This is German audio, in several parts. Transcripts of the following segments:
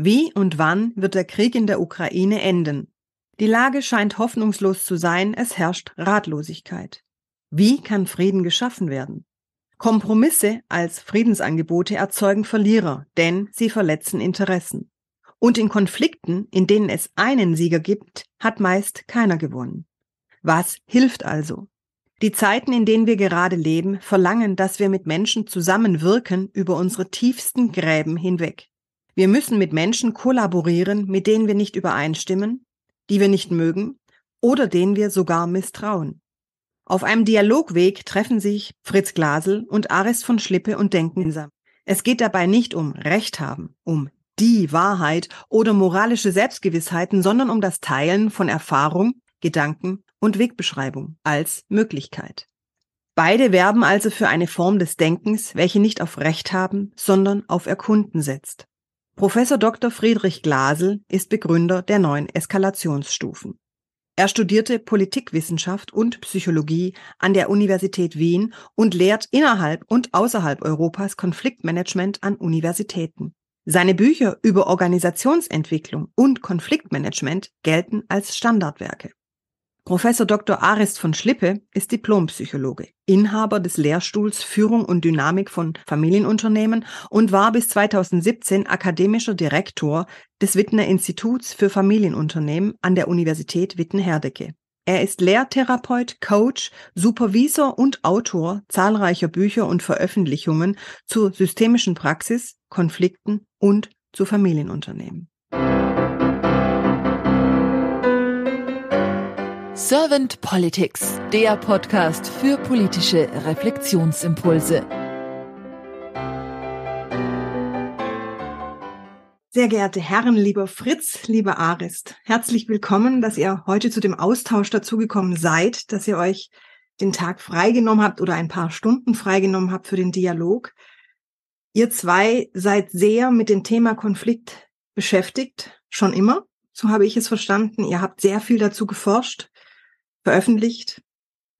Wie und wann wird der Krieg in der Ukraine enden? Die Lage scheint hoffnungslos zu sein, es herrscht Ratlosigkeit. Wie kann Frieden geschaffen werden? Kompromisse als Friedensangebote erzeugen Verlierer, denn sie verletzen Interessen. Und in Konflikten, in denen es einen Sieger gibt, hat meist keiner gewonnen. Was hilft also? Die Zeiten, in denen wir gerade leben, verlangen, dass wir mit Menschen zusammenwirken über unsere tiefsten Gräben hinweg. Wir müssen mit Menschen kollaborieren, mit denen wir nicht übereinstimmen, die wir nicht mögen oder denen wir sogar misstrauen. Auf einem Dialogweg treffen sich Fritz Glasel und Aris von Schlippe und denken. Es geht dabei nicht um Recht haben, um die Wahrheit oder moralische Selbstgewissheiten, sondern um das Teilen von Erfahrung, Gedanken und Wegbeschreibung als Möglichkeit. Beide werben also für eine Form des Denkens, welche nicht auf Recht haben, sondern auf Erkunden setzt. Professor Dr. Friedrich Glasel ist Begründer der neuen Eskalationsstufen. Er studierte Politikwissenschaft und Psychologie an der Universität Wien und lehrt innerhalb und außerhalb Europas Konfliktmanagement an Universitäten. Seine Bücher über Organisationsentwicklung und Konfliktmanagement gelten als Standardwerke. Professor Dr. Arist von Schlippe ist Diplompsychologe, Inhaber des Lehrstuhls Führung und Dynamik von Familienunternehmen und war bis 2017 akademischer Direktor des Wittner Instituts für Familienunternehmen an der Universität Witten-Herdecke. Er ist Lehrtherapeut, Coach, Supervisor und Autor zahlreicher Bücher und Veröffentlichungen zur systemischen Praxis, Konflikten und zu Familienunternehmen. Servant Politics, der Podcast für politische Reflexionsimpulse. Sehr geehrte Herren, lieber Fritz, lieber Arist, herzlich willkommen, dass ihr heute zu dem Austausch dazugekommen seid, dass ihr euch den Tag freigenommen habt oder ein paar Stunden freigenommen habt für den Dialog. Ihr zwei seid sehr mit dem Thema Konflikt beschäftigt, schon immer. So habe ich es verstanden. Ihr habt sehr viel dazu geforscht veröffentlicht,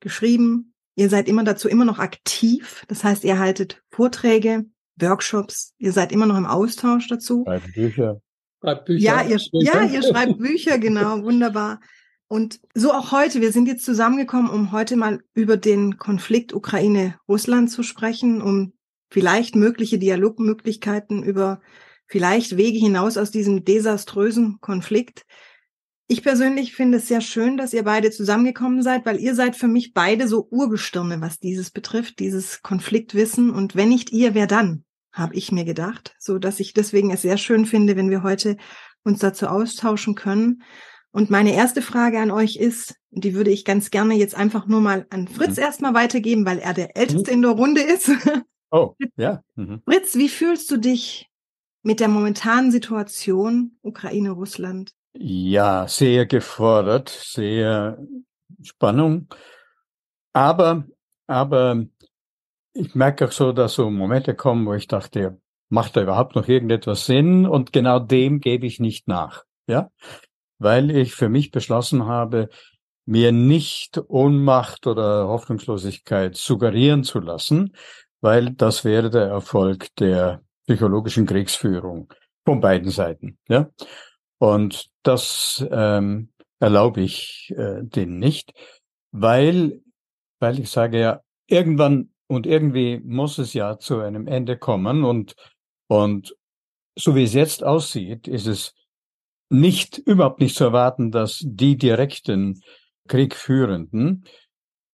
geschrieben. Ihr seid immer dazu immer noch aktiv. Das heißt, ihr haltet Vorträge, Workshops. Ihr seid immer noch im Austausch dazu. Schreibt Bücher. Schreibt Bücher. Ja, ihr, ja, ihr schreibt Bücher, genau, wunderbar. Und so auch heute. Wir sind jetzt zusammengekommen, um heute mal über den Konflikt Ukraine-Russland zu sprechen, um vielleicht mögliche Dialogmöglichkeiten über vielleicht Wege hinaus aus diesem desaströsen Konflikt. Ich persönlich finde es sehr schön, dass ihr beide zusammengekommen seid, weil ihr seid für mich beide so Urgestirne, was dieses betrifft, dieses Konfliktwissen. Und wenn nicht ihr, wer dann? Habe ich mir gedacht, so dass ich deswegen es sehr schön finde, wenn wir heute uns dazu austauschen können. Und meine erste Frage an euch ist, die würde ich ganz gerne jetzt einfach nur mal an Fritz mhm. erstmal weitergeben, weil er der Älteste mhm. in der Runde ist. Oh, ja. Mhm. Fritz, wie fühlst du dich mit der momentanen Situation Ukraine-Russland? Ja, sehr gefordert, sehr Spannung. Aber, aber ich merke auch so, dass so Momente kommen, wo ich dachte, macht da überhaupt noch irgendetwas Sinn? Und genau dem gebe ich nicht nach. Ja, weil ich für mich beschlossen habe, mir nicht Ohnmacht oder Hoffnungslosigkeit suggerieren zu lassen, weil das wäre der Erfolg der psychologischen Kriegsführung von beiden Seiten. Ja, und das ähm, erlaube ich äh, denen nicht, weil, weil ich sage ja, irgendwann und irgendwie muss es ja zu einem Ende kommen und, und so wie es jetzt aussieht, ist es nicht, überhaupt nicht zu erwarten, dass die direkten Kriegführenden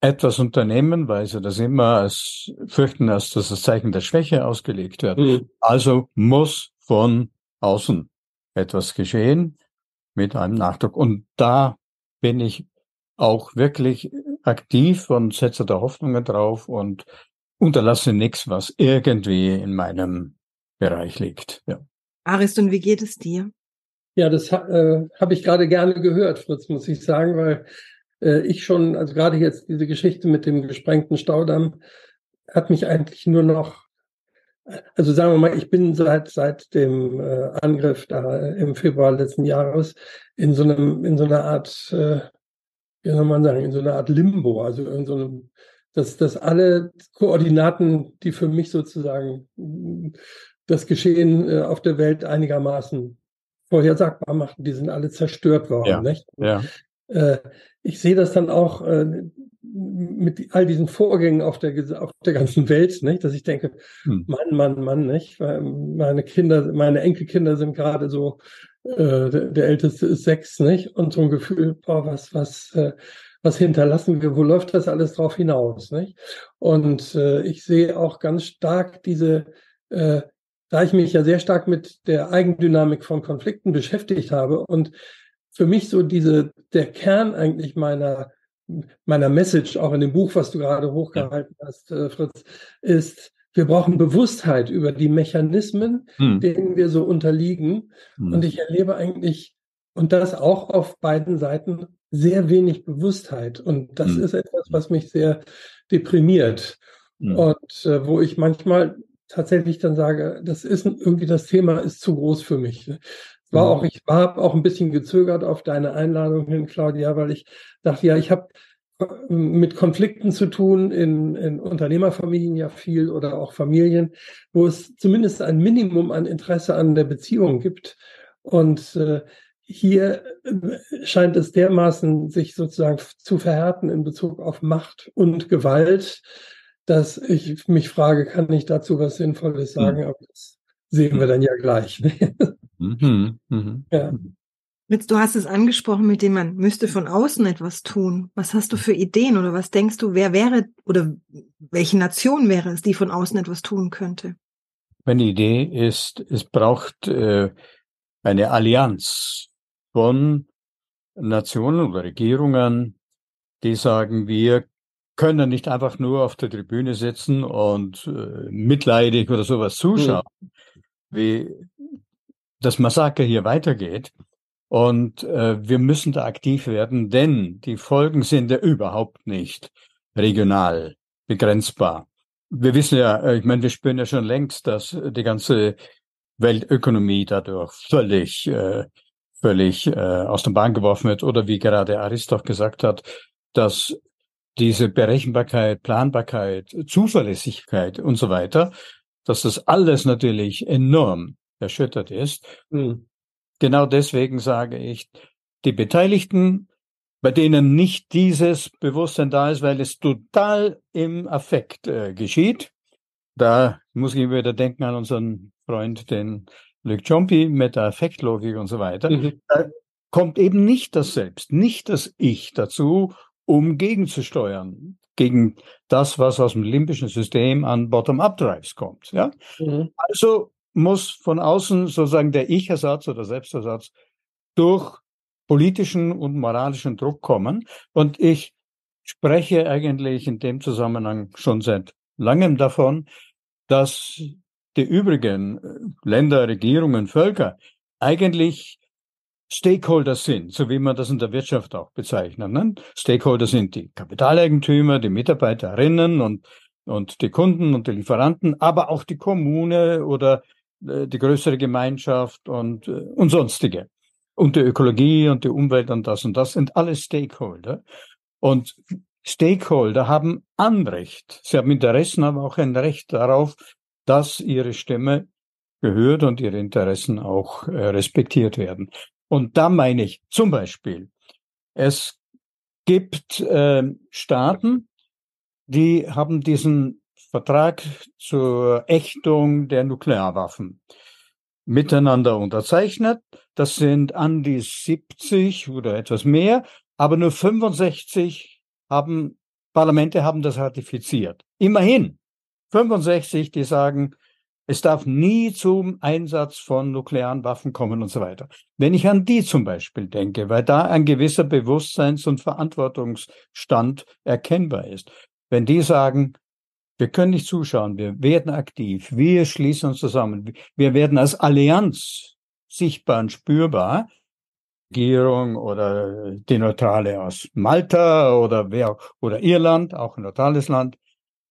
etwas unternehmen, weil sie das immer als fürchten, dass das Zeichen der Schwäche ausgelegt wird. Mhm. Also muss von außen etwas geschehen mit einem Nachdruck. Und da bin ich auch wirklich aktiv und setze da Hoffnungen drauf und unterlasse nichts, was irgendwie in meinem Bereich liegt. Ja. Arist, und wie geht es dir? Ja, das äh, habe ich gerade gerne gehört, Fritz, muss ich sagen, weil äh, ich schon, also gerade jetzt diese Geschichte mit dem gesprengten Staudamm, hat mich eigentlich nur noch also sagen wir mal, ich bin seit seit dem äh, Angriff da im Februar letzten Jahres in so einem in so einer Art, äh, wie soll man sagen, in so einer Art Limbo, also in so einem, dass dass alle Koordinaten, die für mich sozusagen das Geschehen äh, auf der Welt einigermaßen vorhersagbar machen, die sind alle zerstört worden. Ja, nicht? ja. Äh, ich sehe das dann auch äh, mit all diesen Vorgängen auf der, auf der ganzen Welt, nicht? dass ich denke, hm. Mann, Mann, Mann, nicht? Weil meine Kinder, meine Enkelkinder sind gerade so, äh, der, der, älteste ist sechs, nicht? Und so ein Gefühl, boah, was, was, äh, was hinterlassen wir, wo läuft das alles drauf hinaus, nicht? Und äh, ich sehe auch ganz stark diese, da ich mich ja sehr stark mit der Eigendynamik von Konflikten beschäftigt habe und für mich so diese, der Kern eigentlich meiner meiner Message, auch in dem Buch, was du gerade hochgehalten hast, äh, Fritz, ist, wir brauchen Bewusstheit über die Mechanismen, hm. denen wir so unterliegen. Hm. Und ich erlebe eigentlich, und das auch auf beiden Seiten, sehr wenig Bewusstheit. Und das hm. ist etwas, was mich sehr deprimiert. Hm. Und äh, wo ich manchmal tatsächlich dann sage, das ist irgendwie das Thema ist zu groß für mich war auch, ich war auch ein bisschen gezögert auf deine Einladung hin, Claudia, weil ich dachte, ja, ich habe äh, mit Konflikten zu tun in, in Unternehmerfamilien ja viel oder auch Familien, wo es zumindest ein Minimum an Interesse an der Beziehung gibt. Und äh, hier äh, scheint es dermaßen sich sozusagen zu verhärten in Bezug auf Macht und Gewalt, dass ich mich frage, kann ich dazu was Sinnvolles hm. sagen? Mhm. Aber das sehen wir dann ja gleich. Mhm, mhm. Ja. Fritz, du hast es angesprochen, mit dem man müsste von außen etwas tun. Was hast du für Ideen oder was denkst du, wer wäre oder welche Nation wäre es, die von außen etwas tun könnte? Meine Idee ist, es braucht äh, eine Allianz von Nationen oder Regierungen, die sagen, wir können nicht einfach nur auf der Tribüne sitzen und äh, mitleidig oder sowas zuschauen, mhm. Wie das Massaker hier weitergeht. Und äh, wir müssen da aktiv werden, denn die Folgen sind ja überhaupt nicht regional begrenzbar. Wir wissen ja, äh, ich meine, wir spüren ja schon längst, dass die ganze Weltökonomie dadurch völlig, äh, völlig äh, aus der Bahn geworfen wird. Oder wie gerade Aristoch gesagt hat, dass diese Berechenbarkeit, Planbarkeit, Zuverlässigkeit und so weiter, dass das alles natürlich enorm erschüttert ist. Mhm. Genau deswegen sage ich, die Beteiligten, bei denen nicht dieses Bewusstsein da ist, weil es total im Affekt äh, geschieht. Da muss ich wieder denken an unseren Freund, den Luc Ciompi mit der Affektlogik und so weiter. Mhm. Da kommt eben nicht das Selbst, nicht das Ich dazu, um gegenzusteuern gegen das, was aus dem limbischen System an Bottom-up-Drives kommt. Ja? Mhm. Also muss von außen sozusagen der Ich-Ersatz oder Selbstersatz durch politischen und moralischen Druck kommen. Und ich spreche eigentlich in dem Zusammenhang schon seit langem davon, dass die übrigen äh, Länder, Regierungen, Völker eigentlich Stakeholder sind, so wie man das in der Wirtschaft auch bezeichnet. Ne? Stakeholder sind die Kapitaleigentümer, die Mitarbeiterinnen und, und die Kunden und die Lieferanten, aber auch die Kommune oder äh, die größere Gemeinschaft und, äh, und sonstige. Und die Ökologie und die Umwelt und das und das sind alle Stakeholder. Und Stakeholder haben Anrecht. Sie haben Interessen, aber auch ein Recht darauf, dass ihre Stimme gehört und ihre Interessen auch äh, respektiert werden. Und da meine ich zum Beispiel, es gibt äh, Staaten, die haben diesen Vertrag zur Ächtung der Nuklearwaffen miteinander unterzeichnet. Das sind an die 70 oder etwas mehr, aber nur 65 haben, Parlamente haben das ratifiziert. Immerhin 65, die sagen, es darf nie zum Einsatz von nuklearen Waffen kommen und so weiter. Wenn ich an die zum Beispiel denke, weil da ein gewisser Bewusstseins- und Verantwortungsstand erkennbar ist. Wenn die sagen, wir können nicht zuschauen, wir werden aktiv, wir schließen uns zusammen, wir werden als Allianz sichtbar und spürbar, Regierung oder die Neutrale aus Malta oder wer oder Irland, auch ein neutrales Land,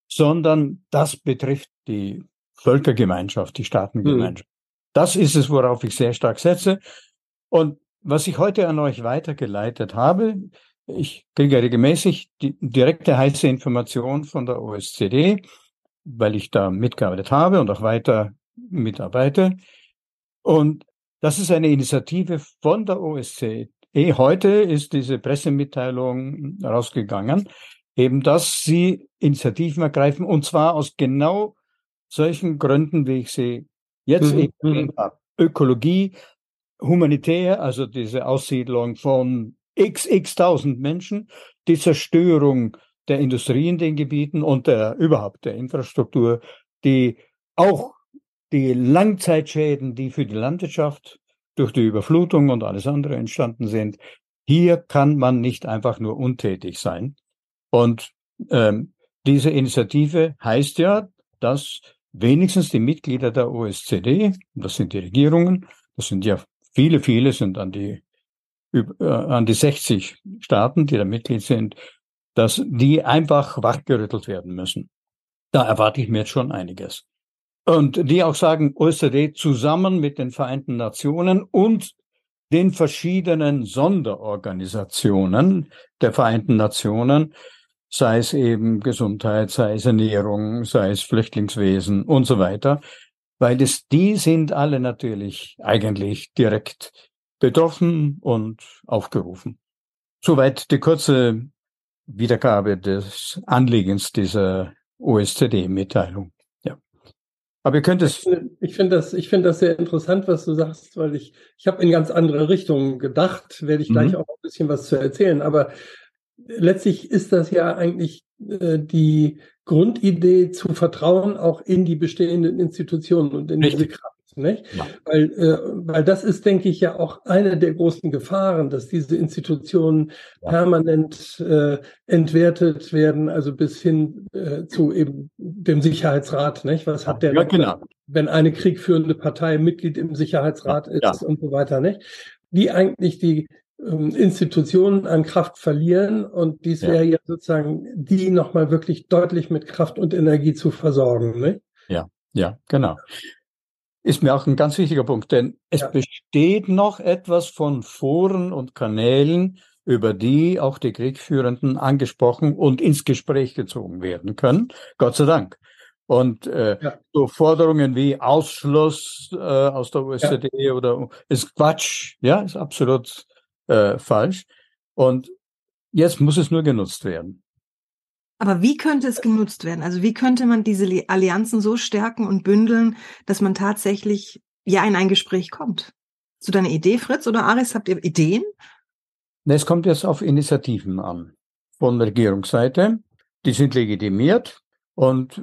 sondern das betrifft die Völkergemeinschaft, die Staatengemeinschaft. Hm. Das ist es, worauf ich sehr stark setze. Und was ich heute an euch weitergeleitet habe, ich kriege regelmäßig die direkte heiße Information von der OSCD, weil ich da mitgearbeitet habe und auch weiter mitarbeite. Und Das ist eine Initiative von der OSCE. Heute ist diese Pressemitteilung rausgegangen, eben, dass sie Initiativen ergreifen und zwar aus genau solchen Gründen, wie ich sie jetzt mhm. eben habe. Ökologie, humanitär, also diese Aussiedlung von x, x tausend Menschen, die Zerstörung der Industrie in den Gebieten und der, überhaupt der Infrastruktur, die auch die Langzeitschäden, die für die Landwirtschaft durch die Überflutung und alles andere entstanden sind, hier kann man nicht einfach nur untätig sein. Und ähm, diese Initiative heißt ja, dass wenigstens die Mitglieder der OSZE, das sind die Regierungen, das sind ja viele, viele sind an die, äh, an die 60 Staaten, die da Mitglied sind, dass die einfach wachgerüttelt werden müssen. Da erwarte ich mir jetzt schon einiges. Und die auch sagen, OSZE zusammen mit den Vereinten Nationen und den verschiedenen Sonderorganisationen der Vereinten Nationen sei es eben Gesundheit, sei es Ernährung, sei es Flüchtlingswesen und so weiter, weil es, die sind alle natürlich eigentlich direkt betroffen und aufgerufen. Soweit die kurze Wiedergabe des Anliegens dieser OSZE-Mitteilung. Ja. Aber ihr könnt es. Ich finde das, ich finde das sehr interessant, was du sagst, weil ich, ich habe in ganz andere Richtungen gedacht, werde ich gleich mhm. auch ein bisschen was zu erzählen. Aber letztlich ist das ja eigentlich äh, die Grundidee zu vertrauen auch in die bestehenden Institutionen und in Richtig. diese Kraft. Nicht? Ja. Weil, äh, weil das ist, denke ich, ja auch eine der großen Gefahren, dass diese Institutionen ja. permanent äh, entwertet werden, also bis hin äh, zu eben dem Sicherheitsrat. Nicht? Was hat der, ja, genau. wenn eine kriegführende Partei Mitglied im Sicherheitsrat ist und so weiter, nicht? Die eigentlich die Institutionen an Kraft verlieren und dies ja. wäre ja sozusagen die nochmal wirklich deutlich mit Kraft und Energie zu versorgen. Ne? Ja, ja, genau. Ist mir auch ein ganz wichtiger Punkt, denn es ja. besteht noch etwas von Foren und Kanälen, über die auch die Kriegführenden angesprochen und ins Gespräch gezogen werden können. Gott sei Dank. Und äh, ja. so Forderungen wie Ausschluss äh, aus der OECD ja. oder ist Quatsch, ja, ist absolut äh, falsch. Und jetzt muss es nur genutzt werden. Aber wie könnte es genutzt werden? Also wie könnte man diese Allianzen so stärken und bündeln, dass man tatsächlich ja in ein Gespräch kommt? Zu deiner Idee, Fritz oder Aris, habt ihr Ideen? Es kommt jetzt auf Initiativen an. Von der Regierungsseite. Die sind legitimiert. Und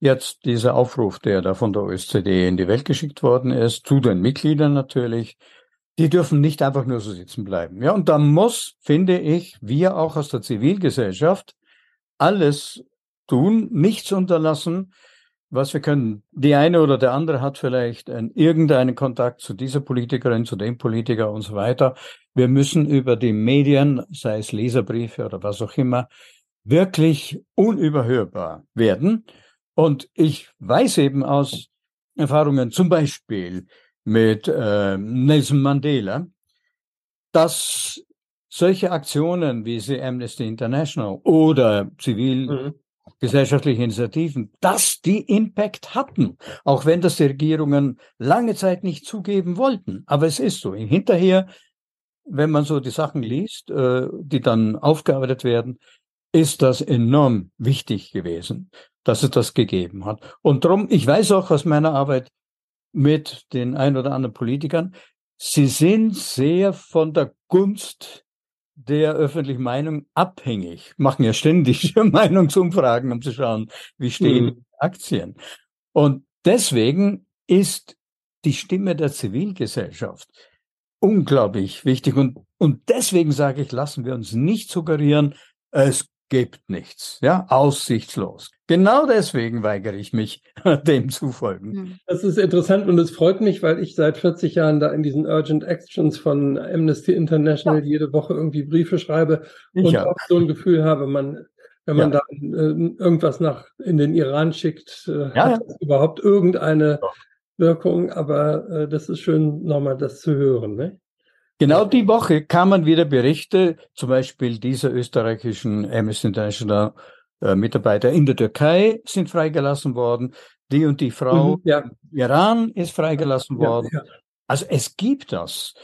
jetzt dieser Aufruf, der da von der OSZE in die Welt geschickt worden ist, zu den Mitgliedern natürlich, die dürfen nicht einfach nur so sitzen bleiben. Ja, und da muss, finde ich, wir auch aus der Zivilgesellschaft alles tun, nichts unterlassen, was wir können. Die eine oder der andere hat vielleicht einen, irgendeinen Kontakt zu dieser Politikerin, zu dem Politiker und so weiter. Wir müssen über die Medien, sei es Leserbriefe oder was auch immer, wirklich unüberhörbar werden. Und ich weiß eben aus Erfahrungen, zum Beispiel mit äh, Nelson Mandela, dass solche Aktionen wie sie Amnesty International oder zivilgesellschaftliche mhm. Initiativen, dass die Impact hatten, auch wenn das die Regierungen lange Zeit nicht zugeben wollten. Aber es ist so. Hinterher, wenn man so die Sachen liest, äh, die dann aufgearbeitet werden, ist das enorm wichtig gewesen, dass es das gegeben hat. Und darum, ich weiß auch aus meiner Arbeit, mit den ein oder anderen Politikern. Sie sind sehr von der Gunst der öffentlichen Meinung abhängig, machen ja ständig Meinungsumfragen, um zu schauen, wie stehen mhm. Aktien. Und deswegen ist die Stimme der Zivilgesellschaft unglaublich wichtig. Und, und deswegen sage ich, lassen wir uns nicht suggerieren, es gibt nichts, ja, aussichtslos. Genau deswegen weigere ich mich, dem zu folgen. Hm. Das ist interessant und es freut mich, weil ich seit 40 Jahren da in diesen Urgent Actions von Amnesty International ja. jede Woche irgendwie Briefe schreibe ich und auch so ein Gefühl habe, man, wenn man ja. da äh, irgendwas nach in den Iran schickt, äh, ja, hat das überhaupt irgendeine Wirkung. Aber äh, das ist schön, nochmal das zu hören. Ne? Genau die Woche kamen wieder Berichte, zum Beispiel dieser österreichischen Amnesty International äh, Mitarbeiter in der Türkei sind freigelassen worden. Die und die Frau mhm, ja. im Iran ist freigelassen worden. Ja, ja. Also es gibt das.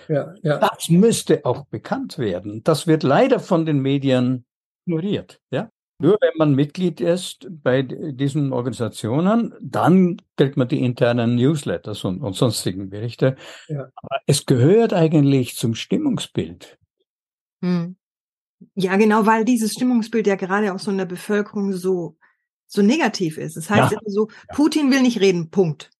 Das müsste auch bekannt werden. Das wird leider von den Medien ignoriert. Ja? Nur wenn man Mitglied ist bei diesen Organisationen, dann kriegt man die internen Newsletters und, und sonstigen Berichte. Ja. Aber es gehört eigentlich zum Stimmungsbild. Hm. Ja, genau, weil dieses Stimmungsbild ja gerade auch so in der Bevölkerung so, so negativ ist. Das heißt ja. immer so, Putin will nicht reden, Punkt.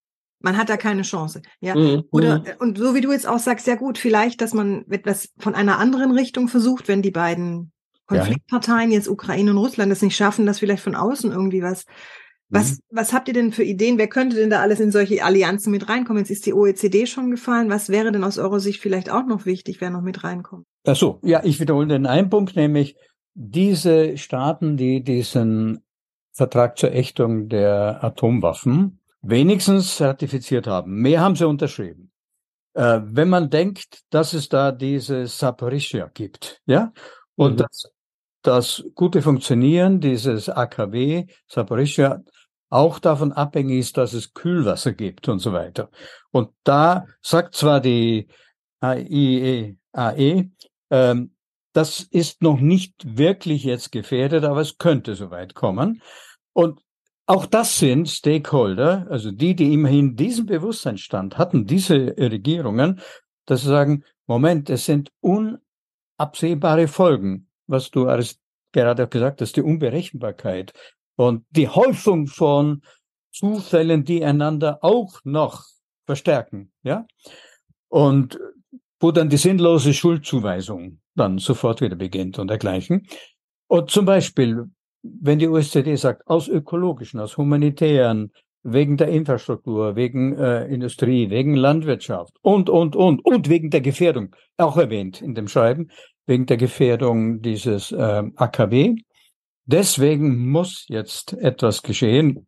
Man hat da keine Chance. Ja. Mhm. Oder, mhm. und so wie du jetzt auch sagst, ja gut, vielleicht, dass man etwas von einer anderen Richtung versucht, wenn die beiden Konfliktparteien, jetzt Ukraine und Russland, es nicht schaffen, dass vielleicht von außen irgendwie was. Was, mhm. was habt ihr denn für Ideen? Wer könnte denn da alles in solche Allianzen mit reinkommen? Jetzt ist die OECD schon gefallen. Was wäre denn aus eurer Sicht vielleicht auch noch wichtig, wer noch mit reinkommt? Ach so, ja, ich wiederhole den einen Punkt, nämlich diese Staaten, die diesen Vertrag zur Ächtung der Atomwaffen wenigstens ratifiziert haben. Mehr haben sie unterschrieben. Äh, wenn man denkt, dass es da diese Saporischia gibt, ja, und mhm. das das gute Funktionieren dieses AKW Saporischia auch davon abhängig ist, dass es Kühlwasser gibt und so weiter. Und da sagt zwar die AIEAE, e, ähm, das ist noch nicht wirklich jetzt gefährdet, aber es könnte soweit kommen. Und auch das sind Stakeholder, also die, die immerhin diesen Bewusstseinsstand hatten, diese Regierungen, dass sie sagen, Moment, es sind unabsehbare Folgen was du gerade auch gesagt hast, die Unberechenbarkeit und die Häufung von Zufällen, die einander auch noch verstärken, ja. Und wo dann die sinnlose Schuldzuweisung dann sofort wieder beginnt und dergleichen. Und zum Beispiel, wenn die OSZE sagt, aus ökologischen, aus humanitären, wegen der Infrastruktur, wegen äh, Industrie, wegen Landwirtschaft und, und, und, und wegen der Gefährdung, auch erwähnt in dem Schreiben, wegen der Gefährdung dieses äh, AKW. Deswegen muss jetzt etwas geschehen.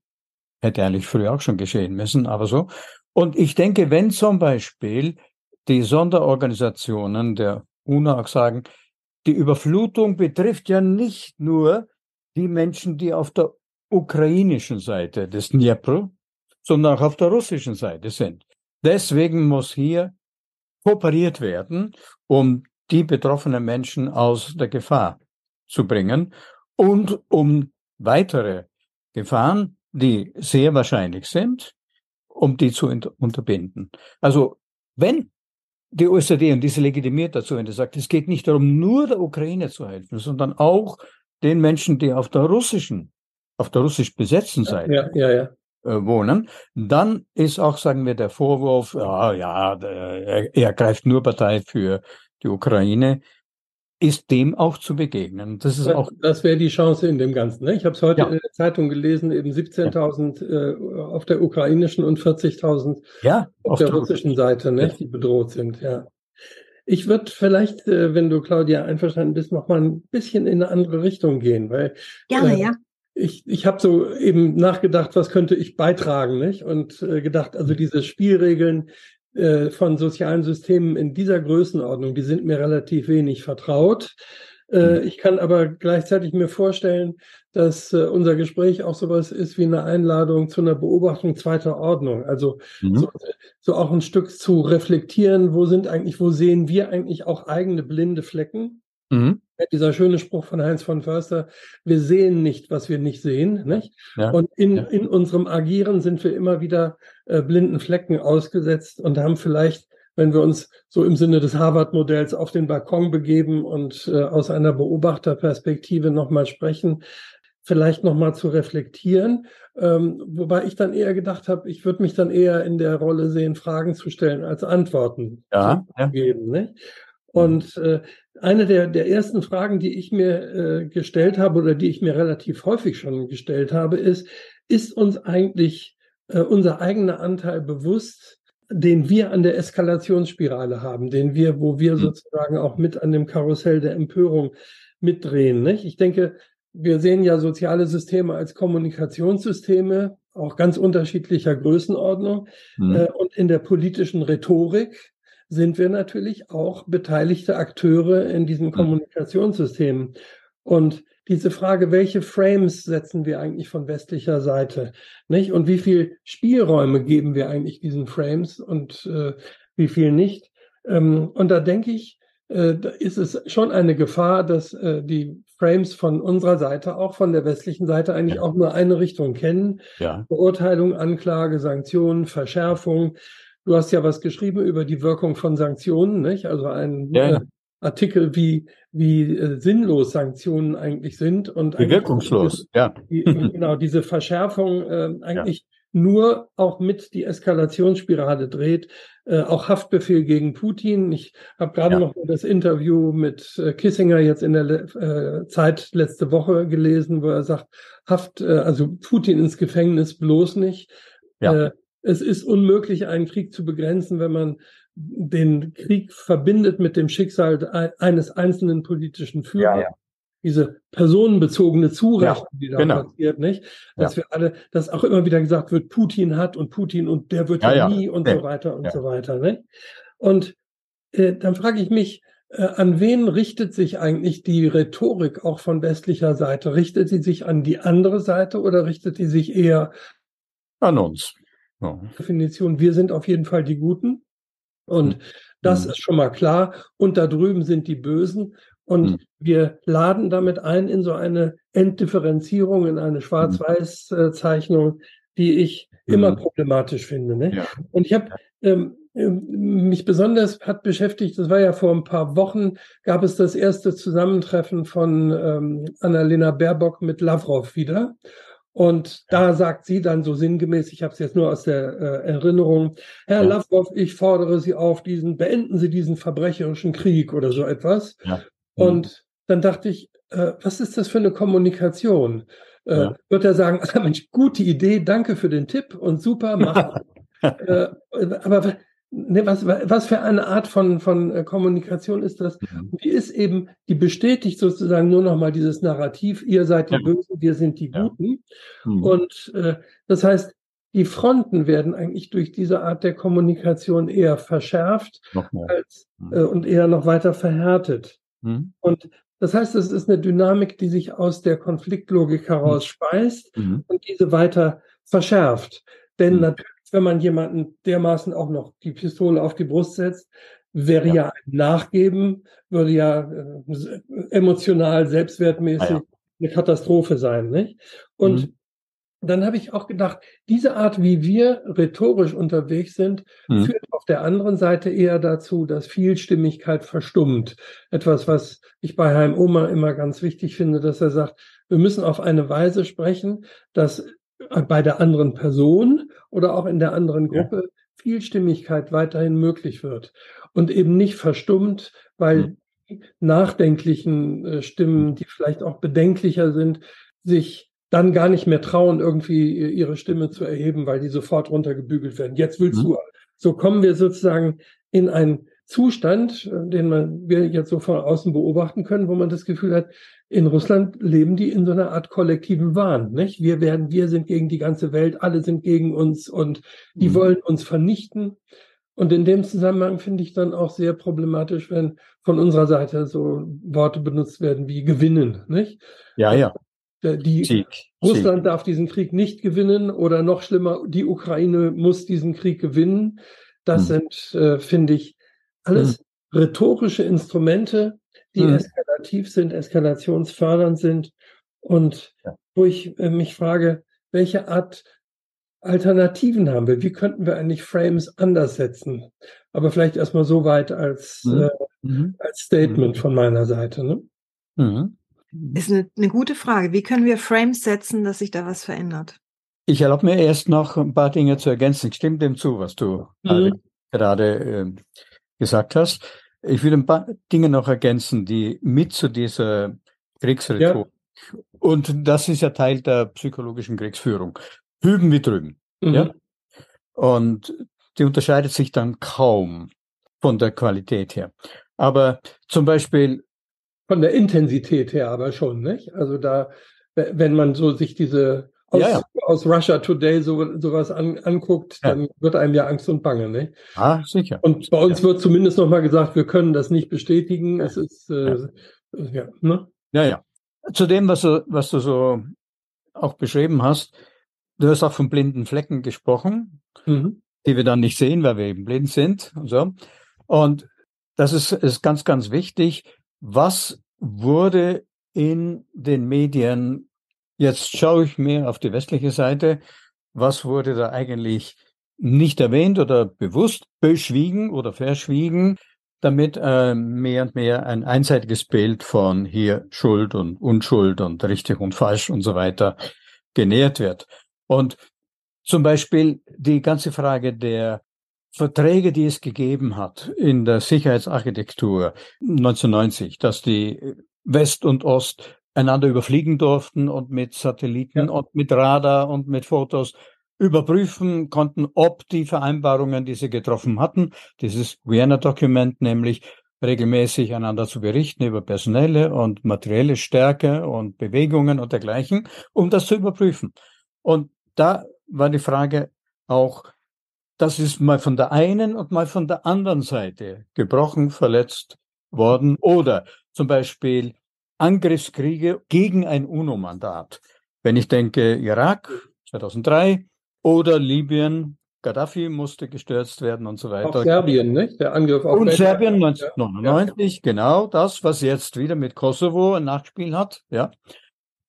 Hätte eigentlich früher auch schon geschehen müssen, aber so. Und ich denke, wenn zum Beispiel die Sonderorganisationen der UNO auch sagen, die Überflutung betrifft ja nicht nur die Menschen, die auf der ukrainischen Seite des Dnipro, sondern auch auf der russischen Seite sind. Deswegen muss hier kooperiert werden, um die betroffenen Menschen aus der Gefahr zu bringen und um weitere Gefahren, die sehr wahrscheinlich sind, um die zu unterbinden. Also wenn die OSZE und diese legitimiert dazu, wenn sie sagt, es geht nicht darum, nur der Ukraine zu helfen, sondern auch den Menschen, die auf der russischen, auf der russisch besetzten Seite ja, ja, ja. Äh, wohnen, dann ist auch, sagen wir, der Vorwurf, ja, ja, er, er greift nur Partei für die Ukraine, ist dem auch zu begegnen. Das ist auch. Das wäre die Chance in dem Ganzen. Ne? Ich habe es heute ja. in der Zeitung gelesen, eben 17.000 ja. äh, auf der ukrainischen und 40.000 ja, auf, auf der russischen Seite, ne? die bedroht sind. Ja. Ich würde vielleicht, äh, wenn du Claudia einverstanden bist, noch mal ein bisschen in eine andere Richtung gehen, weil gerne, äh, ja. Ich, ich habe so eben nachgedacht, was könnte ich beitragen, nicht? Und äh, gedacht, also diese Spielregeln, äh, von sozialen Systemen in dieser Größenordnung, die sind mir relativ wenig vertraut. Äh, mhm. ich kann aber gleichzeitig mir vorstellen, dass äh, unser Gespräch auch sowas ist wie eine Einladung zu einer Beobachtung zweiter Ordnung. Also mhm. so, so, auch ein Stück zu reflektieren, wo sind eigentlich, wo sehen wir eigentlich auch eigene blinde Flecken? Mhm. Dieser schöne Spruch von Heinz von Förster, wir sehen nicht, was wir nicht sehen. Nicht? Ja. Und in, ja. in unserem Agieren sind wir immer wieder äh, blinden Flecken ausgesetzt und haben vielleicht, wenn wir uns so im Sinne des Harvard-Modells auf den Balkon begeben und äh, aus einer Beobachterperspektive nochmal sprechen, vielleicht nochmal zu reflektieren. Ähm, wobei ich dann eher gedacht habe, ich würde mich dann eher in der Rolle sehen, Fragen zu stellen als Antworten ja, zu geben. Nicht? Und äh, eine der, der ersten Fragen, die ich mir äh, gestellt habe oder die ich mir relativ häufig schon gestellt habe, ist, ist uns eigentlich äh, unser eigener Anteil bewusst, den wir an der Eskalationsspirale haben, den wir, wo wir mhm. sozusagen auch mit an dem Karussell der Empörung mitdrehen. Nicht? Ich denke, wir sehen ja soziale Systeme als Kommunikationssysteme, auch ganz unterschiedlicher Größenordnung. Mhm. Äh, und in der politischen Rhetorik sind wir natürlich auch beteiligte Akteure in diesen mhm. Kommunikationssystemen. Und diese Frage, welche Frames setzen wir eigentlich von westlicher Seite, nicht? Und wie viel Spielräume geben wir eigentlich diesen Frames und äh, wie viel nicht. Ähm, und da denke ich, äh, da ist es schon eine Gefahr, dass äh, die Frames von unserer Seite, auch von der westlichen Seite, eigentlich ja. auch nur eine Richtung kennen. Ja. Beurteilung, Anklage, Sanktionen, Verschärfung. Du hast ja was geschrieben über die Wirkung von Sanktionen, nicht? Also ein ja. äh, Artikel, wie, wie äh, sinnlos Sanktionen eigentlich sind und wirkungslos, ja. Die, genau, diese Verschärfung äh, eigentlich nur auch mit die Eskalationsspirale dreht. Äh, auch Haftbefehl gegen Putin. Ich habe gerade ja. noch das Interview mit äh, Kissinger jetzt in der äh, Zeit letzte Woche gelesen, wo er sagt, Haft, also Putin ins Gefängnis bloß nicht. Ja. Es ist unmöglich, einen Krieg zu begrenzen, wenn man den Krieg verbindet mit dem Schicksal eines einzelnen politischen Führers. Ja, ja diese personenbezogene Zurechnung, ja, die da genau. passiert, nicht? Dass wir alle, dass auch immer wieder gesagt wird, Putin hat und Putin und der wird ja, ja nie und so weiter und so weiter, nicht? Und äh, dann frage ich mich, äh, an wen richtet sich eigentlich die Rhetorik auch von westlicher Seite? Richtet sie sich an die andere Seite oder richtet sie sich eher an uns? Ja. Definition, wir sind auf jeden Fall die Guten. Und hm. das hm. ist schon mal klar. Und da drüben sind die Bösen. Und hm. wir laden damit ein in so eine Entdifferenzierung, in eine Schwarz-Weiß-Zeichnung, die ich mhm. immer problematisch finde. Ne? Ja. Und ich habe ähm, ähm, mich besonders hat beschäftigt, das war ja vor ein paar Wochen, gab es das erste Zusammentreffen von ähm, Annalena Baerbock mit Lavrov wieder. Und da sagt sie dann so sinngemäß, ich habe es jetzt nur aus der äh, Erinnerung, Herr ja. Lavrov, ich fordere Sie auf, diesen, beenden Sie diesen verbrecherischen Krieg oder so etwas. Ja. Und dann dachte ich, äh, was ist das für eine Kommunikation? Äh, ja. Wird er sagen, ah, Mensch, gute Idee, danke für den Tipp und super, mach. äh, aber ne, was, was für eine Art von, von äh, Kommunikation ist das? Mhm. Die ist eben, die bestätigt sozusagen nur nochmal dieses Narrativ, ihr seid die ja. Bösen, wir sind die Guten. Mhm. Und äh, das heißt, die Fronten werden eigentlich durch diese Art der Kommunikation eher verschärft als, mhm. äh, und eher noch weiter verhärtet. Mhm. Und das heißt, es ist eine Dynamik, die sich aus der Konfliktlogik heraus mhm. speist mhm. und diese weiter verschärft. Denn natürlich, wenn man jemanden dermaßen auch noch die Pistole auf die Brust setzt, wäre ja, ja ein Nachgeben, würde ja äh, emotional, selbstwertmäßig ah, ja. eine Katastrophe sein. Nicht? Und mhm dann habe ich auch gedacht, diese Art, wie wir rhetorisch unterwegs sind, mhm. führt auf der anderen Seite eher dazu, dass Vielstimmigkeit verstummt. Etwas, was ich bei Heim Oma immer ganz wichtig finde, dass er sagt, wir müssen auf eine Weise sprechen, dass bei der anderen Person oder auch in der anderen Gruppe ja. Vielstimmigkeit weiterhin möglich wird und eben nicht verstummt, weil mhm. nachdenklichen äh, Stimmen, die vielleicht auch bedenklicher sind, sich dann gar nicht mehr trauen, irgendwie ihre Stimme zu erheben, weil die sofort runtergebügelt werden. Jetzt willst mhm. du. So kommen wir sozusagen in einen Zustand, den man, wir jetzt so von außen beobachten können, wo man das Gefühl hat, in Russland leben die in so einer Art kollektiven Wahn, nicht? Wir werden, wir sind gegen die ganze Welt, alle sind gegen uns und die mhm. wollen uns vernichten. Und in dem Zusammenhang finde ich dann auch sehr problematisch, wenn von unserer Seite so Worte benutzt werden wie gewinnen, nicht? Ja, ja. Die Sieg. Russland Sieg. darf diesen Krieg nicht gewinnen oder noch schlimmer, die Ukraine muss diesen Krieg gewinnen. Das hm. sind, äh, finde ich, alles hm. rhetorische Instrumente, die hm. eskalativ sind, eskalationsfördernd sind und ja. wo ich äh, mich frage, welche Art Alternativen haben wir? Wie könnten wir eigentlich Frames anders setzen? Aber vielleicht erstmal so weit als, mhm. äh, mhm. als Statement mhm. von meiner Seite. Ne? Mhm. Ist eine, eine gute Frage. Wie können wir Frames setzen, dass sich da was verändert? Ich erlaube mir erst noch ein paar Dinge zu ergänzen. Ich stimme dem zu, was du mhm. gerade äh, gesagt hast. Ich will ein paar Dinge noch ergänzen, die mit zu dieser Kriegsrhetorik ja. und das ist ja Teil der psychologischen Kriegsführung. Hüben wie drüben. Mhm. Ja? Und die unterscheidet sich dann kaum von der Qualität her. Aber zum Beispiel von der Intensität her aber schon, nicht? Also da, wenn man so sich diese aus, ja, ja. aus Russia Today so, sowas an, anguckt, ja. dann wird einem ja Angst und Bange, nicht? Ah, sicher. Und bei uns wird zumindest nochmal gesagt, wir können das nicht bestätigen. Es ist, äh, ja. ne? Ja, ja. Zu dem, was du, was du so auch beschrieben hast, du hast auch von blinden Flecken gesprochen. Mhm. die wir dann nicht sehen, weil wir eben blind sind und so. Und das ist, ist ganz, ganz wichtig. Was wurde in den Medien, jetzt schaue ich mehr auf die westliche Seite, was wurde da eigentlich nicht erwähnt oder bewusst beschwiegen oder verschwiegen, damit äh, mehr und mehr ein einseitiges Bild von hier Schuld und Unschuld und richtig und falsch und so weiter genährt wird. Und zum Beispiel die ganze Frage der Verträge, die es gegeben hat in der Sicherheitsarchitektur 1990, dass die West und Ost einander überfliegen durften und mit Satelliten ja. und mit Radar und mit Fotos überprüfen konnten, ob die Vereinbarungen, die sie getroffen hatten, dieses Vienna-Dokument nämlich regelmäßig einander zu berichten über personelle und materielle Stärke und Bewegungen und dergleichen, um das zu überprüfen. Und da war die Frage auch, das ist mal von der einen und mal von der anderen Seite gebrochen, verletzt worden oder zum Beispiel Angriffskriege gegen ein UNO-Mandat. Wenn ich denke, Irak 2003 oder Libyen, Gaddafi musste gestürzt werden und so weiter. Auch Serbien, nicht? Der Angriff auf Und Serbien 1999, ja. genau das, was jetzt wieder mit Kosovo ein Nachspiel hat, ja.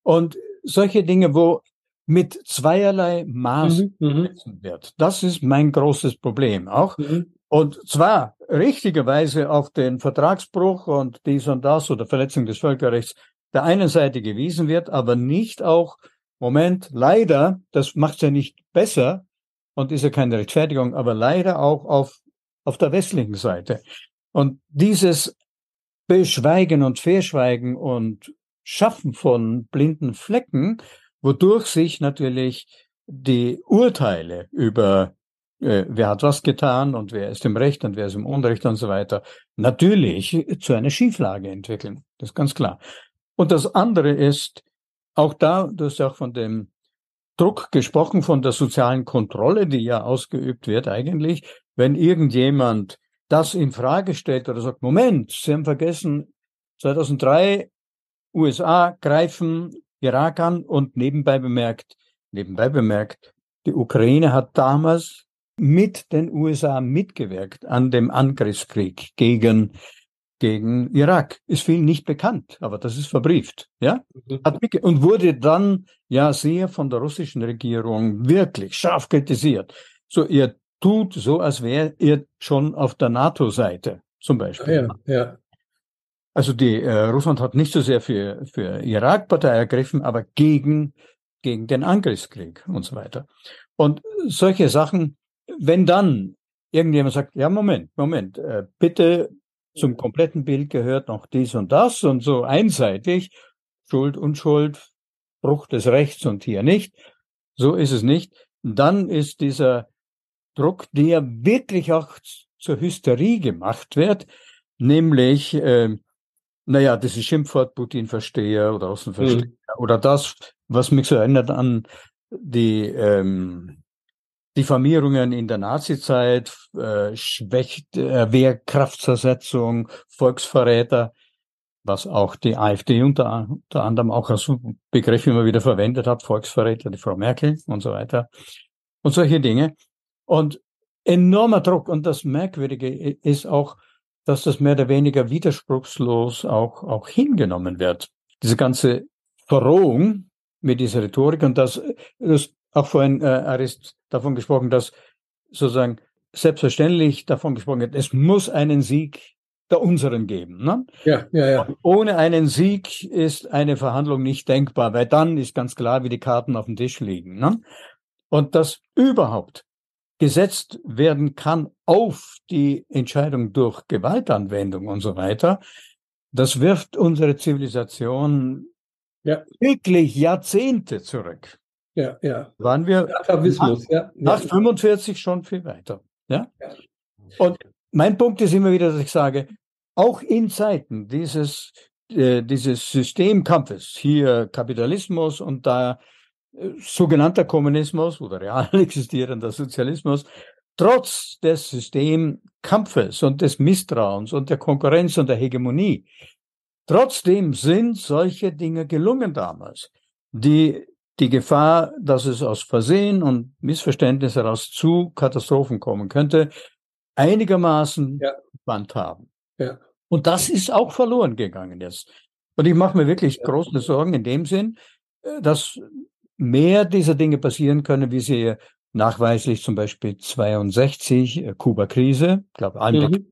Und solche Dinge, wo mit zweierlei Maß mhm, mhm. wird. Das ist mein großes Problem auch. Mhm. Und zwar richtigerweise auf den Vertragsbruch und dies und das oder Verletzung des Völkerrechts der einen Seite gewiesen wird, aber nicht auch, Moment, leider, das macht es ja nicht besser und ist ja keine Rechtfertigung, aber leider auch auf, auf der westlichen Seite. Und dieses Beschweigen und Verschweigen und Schaffen von blinden Flecken wodurch sich natürlich die Urteile über äh, wer hat was getan und wer ist im Recht und wer ist im Unrecht und so weiter, natürlich zu einer Schieflage entwickeln. Das ist ganz klar. Und das andere ist, auch da, du hast ja auch von dem Druck gesprochen, von der sozialen Kontrolle, die ja ausgeübt wird eigentlich, wenn irgendjemand das in Frage stellt oder sagt, Moment, Sie haben vergessen, 2003 USA greifen Irak an und nebenbei bemerkt, nebenbei bemerkt, die Ukraine hat damals mit den USA mitgewirkt an dem Angriffskrieg gegen gegen Irak. Ist viel nicht bekannt, aber das ist verbrieft, ja? Mhm. und wurde dann ja sehr von der russischen Regierung wirklich scharf kritisiert. So, ihr tut so, als wäre ihr schon auf der NATO-Seite, zum Beispiel. Ja, ja. Also die äh, Russland hat nicht so sehr für, für Irak Partei ergriffen, aber gegen, gegen den Angriffskrieg und so weiter. Und solche Sachen, wenn dann irgendjemand sagt, ja, Moment, Moment, äh, bitte zum kompletten Bild gehört noch dies und das und so einseitig, Schuld und Schuld, Bruch des Rechts und hier nicht, so ist es nicht, dann ist dieser Druck, der wirklich auch zur Hysterie gemacht wird, nämlich äh, naja, dieses Schimpfwort Putin-Versteher oder Außenversteher mhm. oder das, was mich so erinnert an die ähm, Diffamierungen in der Nazizeit, äh, schwächt äh, Wehrkraftzersetzung, Volksverräter, was auch die AfD unter, unter anderem auch als Begriff immer wieder verwendet hat, Volksverräter, die Frau Merkel und so weiter und solche Dinge. Und enormer Druck. Und das Merkwürdige ist auch, dass das mehr oder weniger widerspruchslos auch, auch hingenommen wird. Diese ganze Verrohung mit dieser Rhetorik und das, das auch vorhin äh, Arist davon gesprochen, dass sozusagen selbstverständlich davon gesprochen wird, es muss einen Sieg der unseren geben. Ne? Ja, ja, ja. Und ohne einen Sieg ist eine Verhandlung nicht denkbar, weil dann ist ganz klar, wie die Karten auf dem Tisch liegen. Ne? Und dass überhaupt gesetzt werden kann auf die Entscheidung durch Gewaltanwendung und so weiter, das wirft unsere Zivilisation ja. wirklich Jahrzehnte zurück. Ja, ja. Waren wir Atavismus, nach, ja. nach 45 schon viel weiter. Ja? ja? Und mein Punkt ist immer wieder, dass ich sage, auch in Zeiten dieses, äh, dieses Systemkampfes, hier Kapitalismus und da sogenannter Kommunismus oder real existierender Sozialismus, trotz des Systemkampfes und des Misstrauens und der Konkurrenz und der Hegemonie, trotzdem sind solche Dinge gelungen damals, die die Gefahr, dass es aus Versehen und Missverständnis heraus zu Katastrophen kommen könnte, einigermaßen ja. Band haben. Ja. Und das ist auch verloren gegangen jetzt. Und ich mache mir wirklich ja. große Sorgen in dem Sinn, äh, dass mehr dieser Dinge passieren können, wie sie nachweislich zum Beispiel 62, äh, Kuba-Krise, glaube allen mhm.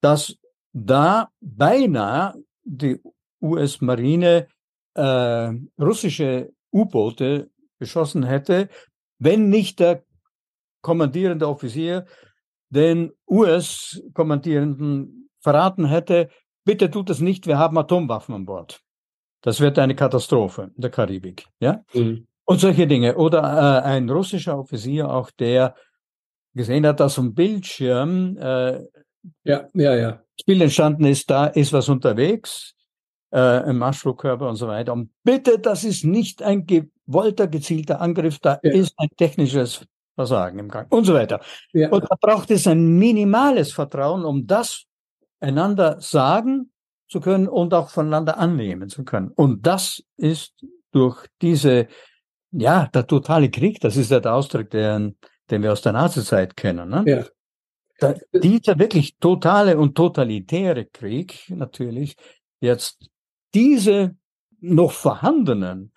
dass da beinahe die US-Marine äh, russische U-Boote beschossen hätte, wenn nicht der kommandierende Offizier den US-Kommandierenden verraten hätte, bitte tut es nicht, wir haben Atomwaffen an Bord. Das wird eine Katastrophe in der Karibik. Ja? Mhm. Und solche Dinge. Oder äh, ein russischer Offizier auch, der gesehen hat, dass am Bildschirm äh, ja, ja, ja. Spiel entstanden ist, da ist was unterwegs, äh, im Marschflugkörper und so weiter. Und bitte, das ist nicht ein gewollter, gezielter Angriff, da ja. ist ein technisches Versagen im Gang und so weiter. Ja. Und da braucht es ein minimales Vertrauen, um das einander sagen zu können und auch voneinander annehmen zu können. Und das ist durch diese, ja, der totale Krieg, das ist ja der Ausdruck, den, den wir aus der Nazizeit kennen. Ne? Ja. Da, dieser wirklich totale und totalitäre Krieg natürlich jetzt diese noch vorhandenen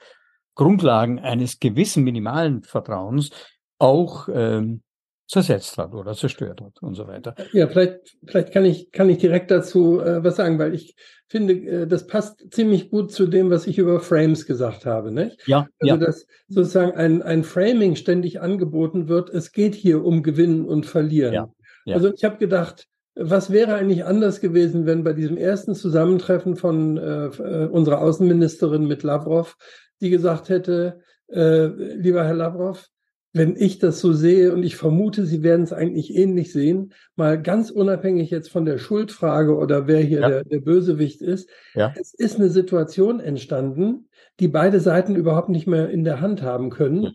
Grundlagen eines gewissen minimalen Vertrauens auch ähm, zersetzt hat oder zerstört hat und so weiter. Ja, vielleicht, vielleicht kann ich, kann ich direkt dazu äh, was sagen, weil ich finde, äh, das passt ziemlich gut zu dem, was ich über Frames gesagt habe. Nicht? Ja. Also, ja. dass sozusagen ein, ein Framing ständig angeboten wird, es geht hier um Gewinnen und Verlieren. Ja. Ja. Also ich habe gedacht, was wäre eigentlich anders gewesen, wenn bei diesem ersten Zusammentreffen von äh, äh unserer Außenministerin mit Lavrov, die gesagt hätte, äh, lieber Herr Lavrov, wenn ich das so sehe, und ich vermute, Sie werden es eigentlich ähnlich sehen, mal ganz unabhängig jetzt von der Schuldfrage oder wer hier ja. der, der Bösewicht ist, ja. es ist eine Situation entstanden, die beide Seiten überhaupt nicht mehr in der Hand haben können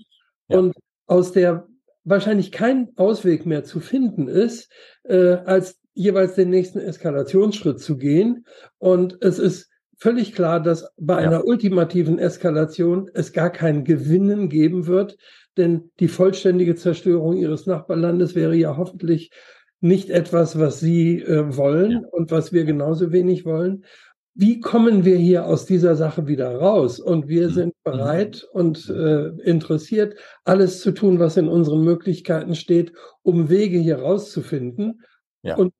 ja. und aus der wahrscheinlich kein Ausweg mehr zu finden ist, äh, als jeweils den nächsten Eskalationsschritt zu gehen. Und es ist völlig klar, dass bei einer ultimativen Eskalation es gar kein Gewinnen geben wird, denn die vollständige Zerstörung ihres Nachbarlandes wäre ja hoffentlich nicht etwas, was sie äh, wollen ja. und was wir genauso wenig wollen. Wie kommen wir hier aus dieser Sache wieder raus? Und wir mhm. sind bereit und äh, interessiert, alles zu tun, was in unseren Möglichkeiten steht, um Wege hier rauszufinden. Ja. Und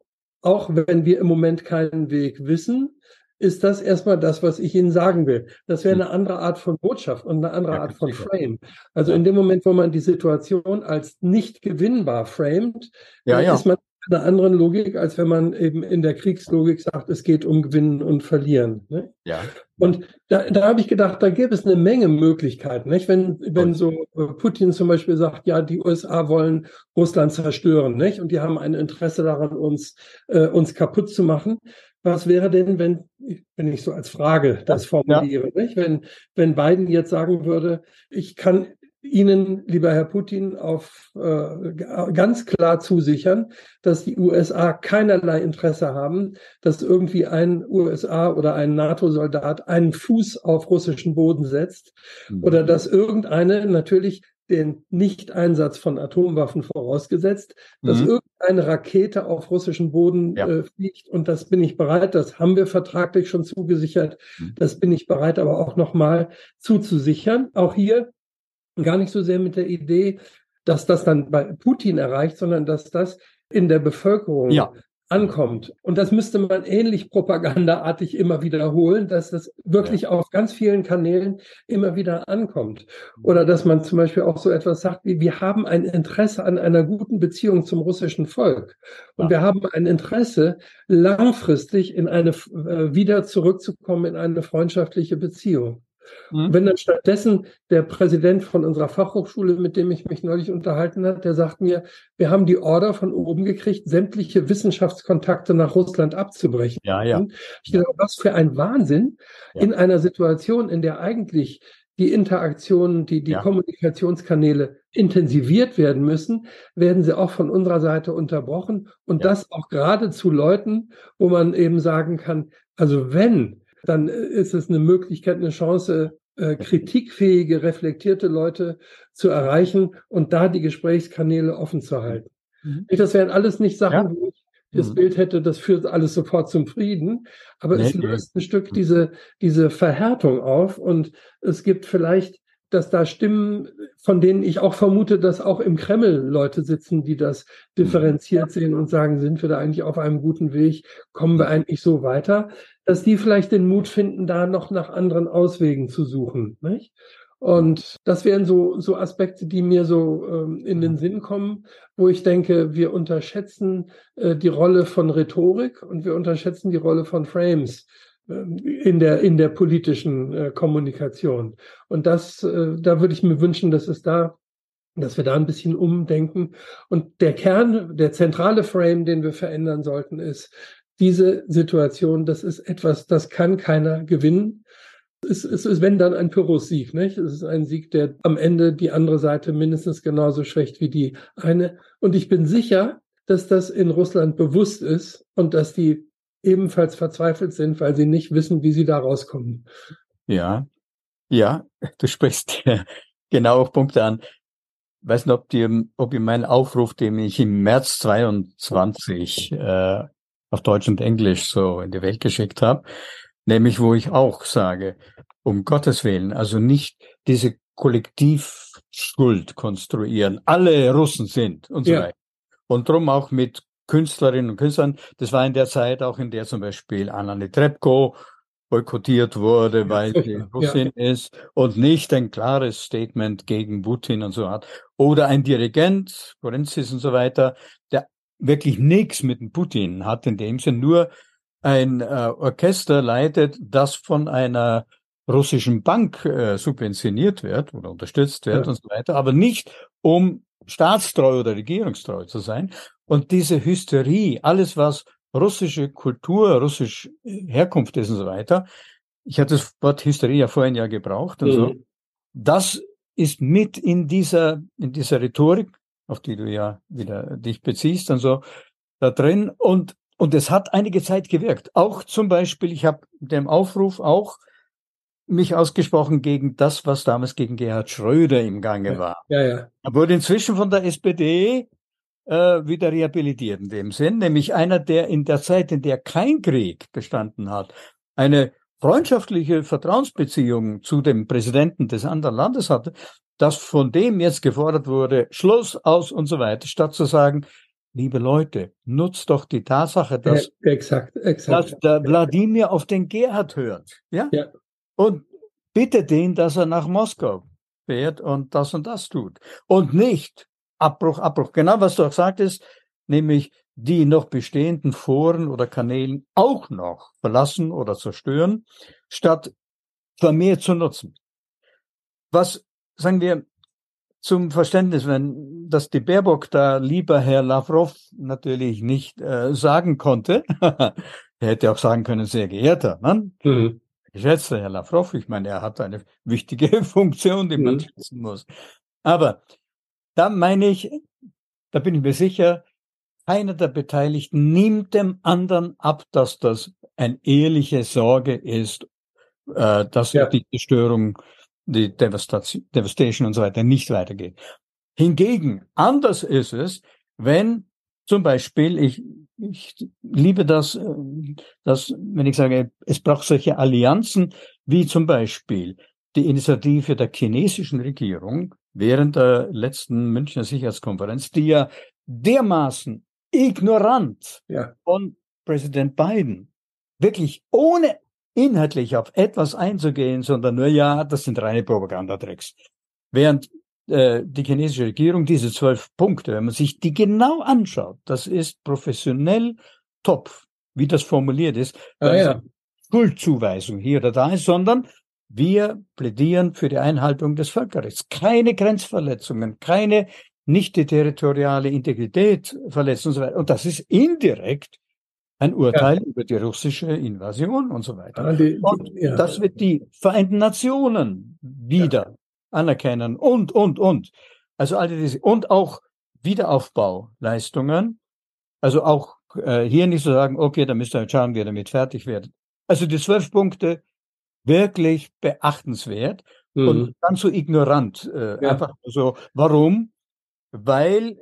auch wenn wir im Moment keinen Weg wissen, ist das erstmal das, was ich Ihnen sagen will. Das wäre hm. eine andere Art von Botschaft und eine andere ja, Art von Frame. Also in dem Moment, wo man die Situation als nicht gewinnbar framet, ja, ja. ist man einer anderen Logik, als wenn man eben in der Kriegslogik sagt, es geht um Gewinnen und Verlieren. Ne? Ja. Und da, da habe ich gedacht, da gäbe es eine Menge Möglichkeiten. Nicht? Wenn, wenn so äh, Putin zum Beispiel sagt, ja, die USA wollen Russland zerstören, nicht? Und die haben ein Interesse daran, uns, äh, uns kaputt zu machen was wäre denn, wenn, wenn ich so als Frage das formuliere, ja. nicht? Wenn, wenn Biden jetzt sagen würde, ich kann Ihnen, lieber Herr Putin, auf äh, ganz klar zusichern, dass die USA keinerlei Interesse haben, dass irgendwie ein USA oder ein NATO-Soldat einen Fuß auf russischen Boden setzt mhm. oder dass irgendeine natürlich den Nichteinsatz von Atomwaffen vorausgesetzt, dass mhm. irgendeine Rakete auf russischen Boden ja. äh, fliegt und das bin ich bereit, das haben wir vertraglich schon zugesichert, mhm. das bin ich bereit aber auch nochmal zuzusichern. Auch hier gar nicht so sehr mit der Idee, dass das dann bei Putin erreicht, sondern dass das in der Bevölkerung ja ankommt. Und das müsste man ähnlich propagandaartig immer wiederholen, dass das wirklich ja. auf ganz vielen Kanälen immer wieder ankommt. Oder dass man zum Beispiel auch so etwas sagt wie, wir haben ein Interesse an einer guten Beziehung zum russischen Volk. Und ja. wir haben ein Interesse, langfristig in eine, äh, wieder zurückzukommen in eine freundschaftliche Beziehung. Mhm. Wenn dann stattdessen der Präsident von unserer Fachhochschule, mit dem ich mich neulich unterhalten habe, der sagt mir, wir haben die Order von oben gekriegt, sämtliche Wissenschaftskontakte nach Russland abzubrechen. Ja, ja. Ich dachte, was für ein Wahnsinn ja. in einer Situation, in der eigentlich die Interaktionen, die, die ja. Kommunikationskanäle intensiviert werden müssen, werden sie auch von unserer Seite unterbrochen. Und ja. das auch gerade zu Leuten, wo man eben sagen kann, also wenn dann ist es eine Möglichkeit, eine Chance, äh, kritikfähige, reflektierte Leute zu erreichen und da die Gesprächskanäle offen zu halten. Mhm. Das wären alles nicht Sachen, ja. wo ich das mhm. Bild hätte, das führt alles sofort zum Frieden. Aber nee, es löst nee. ein Stück diese, diese Verhärtung auf und es gibt vielleicht dass da Stimmen, von denen ich auch vermute, dass auch im Kreml Leute sitzen, die das differenziert sehen und sagen, sind wir da eigentlich auf einem guten Weg, kommen wir eigentlich so weiter, dass die vielleicht den Mut finden, da noch nach anderen Auswegen zu suchen. Nicht? Und das wären so, so Aspekte, die mir so ähm, in den Sinn kommen, wo ich denke, wir unterschätzen äh, die Rolle von Rhetorik und wir unterschätzen die Rolle von Frames in der, in der politischen äh, Kommunikation. Und das, äh, da würde ich mir wünschen, dass es da, dass wir da ein bisschen umdenken. Und der Kern, der zentrale Frame, den wir verändern sollten, ist diese Situation, das ist etwas, das kann keiner gewinnen. Es, es ist, wenn dann ein Pyrrhus-Sieg, nicht? Es ist ein Sieg, der am Ende die andere Seite mindestens genauso schwächt wie die eine. Und ich bin sicher, dass das in Russland bewusst ist und dass die ebenfalls verzweifelt sind, weil sie nicht wissen, wie sie da rauskommen. Ja, ja, du sprichst genau auf Punkte an. Ich weiß nicht, ob, die, ob ihr meinen Aufruf, den ich im März 22 äh, auf Deutsch und Englisch so in die Welt geschickt habe, nämlich wo ich auch sage, um Gottes Willen, also nicht diese Kollektivschuld konstruieren, alle Russen sind und so ja. weiter. Und drum auch mit Künstlerinnen und Künstlern. Das war in der Zeit auch, in der zum Beispiel Anna Netrebko boykottiert wurde, weil sie Russin ja. ist und nicht ein klares Statement gegen Putin und so hat. Oder ein Dirigent, Forenzis und so weiter, der wirklich nichts mit dem Putin hat, in dem Sinne nur ein äh, Orchester leitet, das von einer russischen Bank äh, subventioniert wird oder unterstützt wird ja. und so weiter, aber nicht um staatstreu oder regierungstreu zu sein. Und diese Hysterie, alles was russische Kultur, russische Herkunft ist und so weiter, ich hatte das Wort Hysterie ja vorhin ja gebraucht und mhm. so, das ist mit in dieser, in dieser Rhetorik, auf die du ja wieder dich beziehst und so, da drin und, und es hat einige Zeit gewirkt. Auch zum Beispiel, ich habe dem Aufruf auch mich ausgesprochen gegen das, was damals gegen Gerhard Schröder im Gange war. Ja, ja. Er wurde inzwischen von der SPD äh, wieder rehabilitiert in dem Sinn, nämlich einer, der in der Zeit, in der kein Krieg bestanden hat, eine freundschaftliche Vertrauensbeziehung zu dem Präsidenten des anderen Landes hatte, dass von dem jetzt gefordert wurde, Schluss aus und so weiter, statt zu sagen, liebe Leute, nutzt doch die Tatsache, dass, ja, exakt, exakt. dass der Wladimir auf den Gerhard hört. Ja? ja. Und bitte den, dass er nach Moskau fährt und das und das tut. Und nicht, Abbruch, Abbruch. Genau, was du auch sagtest, nämlich die noch bestehenden Foren oder Kanälen auch noch verlassen oder zerstören, statt vermehrt zu nutzen. Was, sagen wir, zum Verständnis, wenn das die Baerbock da lieber Herr Lavrov natürlich nicht äh, sagen konnte, er hätte auch sagen können, sehr geehrter Mann, mhm. Geschätzter Herr Lavrov, ich meine, er hat eine wichtige Funktion, die man mhm. schätzen muss. Aber da meine ich, da bin ich mir sicher, keiner der Beteiligten nimmt dem anderen ab, dass das eine ehrliche Sorge ist, äh, dass ja. die Zerstörung, die Devastation, Devastation und so weiter nicht weitergeht. Hingegen, anders ist es, wenn zum Beispiel, ich, ich liebe das, äh, dass, wenn ich sage, es braucht solche Allianzen, wie zum Beispiel die Initiative der chinesischen Regierung, während der letzten Münchner Sicherheitskonferenz, die ja dermaßen ignorant ja. von Präsident Biden, wirklich ohne inhaltlich auf etwas einzugehen, sondern nur, ja, das sind reine Propagandatricks. Während äh, die chinesische Regierung diese zwölf Punkte, wenn man sich die genau anschaut, das ist professionell top, wie das formuliert ist, ah, ja. Schuldzuweisung hier oder da ist, sondern wir plädieren für die Einhaltung des Völkerrechts. Keine Grenzverletzungen, keine nicht die territoriale Integrität verletzen und so weiter. Und das ist indirekt ein Urteil ja. über die russische Invasion und so weiter. Ja, die, und ja. das wird die Vereinten Nationen wieder anerkennen und, und, und. Also alle diese, und auch Wiederaufbauleistungen. Also auch äh, hier nicht zu so sagen, okay, da müsst ihr schauen, wie ihr damit fertig werdet. Also die zwölf Punkte wirklich beachtenswert mhm. und dann so ignorant. Äh, ja. Einfach so. Warum? Weil,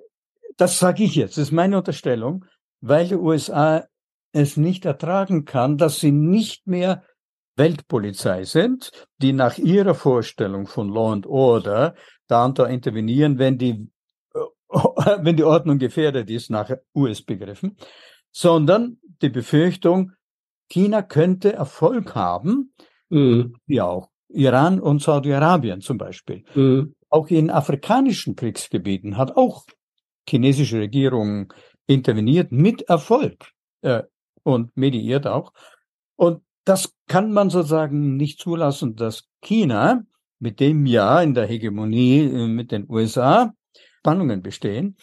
das sage ich jetzt, das ist meine Unterstellung, weil die USA es nicht ertragen kann, dass sie nicht mehr Weltpolizei sind, die nach ihrer Vorstellung von Law and Order da und da intervenieren, wenn die, wenn die Ordnung gefährdet ist, nach US-Begriffen, sondern die Befürchtung, China könnte Erfolg haben, mhm. ja auch Iran und Saudi-Arabien zum Beispiel. Mhm. Auch in afrikanischen Kriegsgebieten hat auch chinesische Regierung interveniert mit Erfolg äh, und mediiert auch. Und das kann man sozusagen nicht zulassen, dass China, mit dem ja in der Hegemonie äh, mit den USA Spannungen bestehen,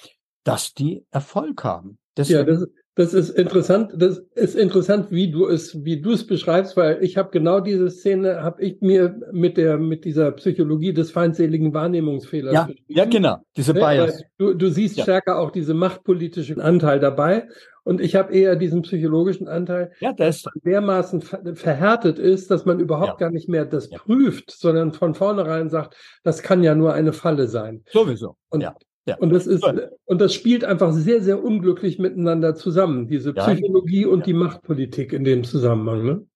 dass die Erfolg haben. Deswegen, ja, das, das ist interessant. Das ist interessant, wie du es, wie du es beschreibst, weil ich habe genau diese Szene, habe ich mir mit der mit dieser Psychologie des feindseligen Wahrnehmungsfehlers. Ja, ja, genau. Diese ne, Bias. Du, du siehst ja. stärker auch diese machtpolitischen Anteil dabei. Und ich habe eher diesen psychologischen Anteil, ja, das dass dermaßen verhärtet ist, dass man überhaupt ja. gar nicht mehr das ja. prüft, sondern von vornherein sagt, das kann ja nur eine Falle sein. Sowieso. Und ja. Und das ist, und das spielt einfach sehr, sehr unglücklich miteinander zusammen, diese Psychologie und die Machtpolitik in dem Zusammenhang. Ne?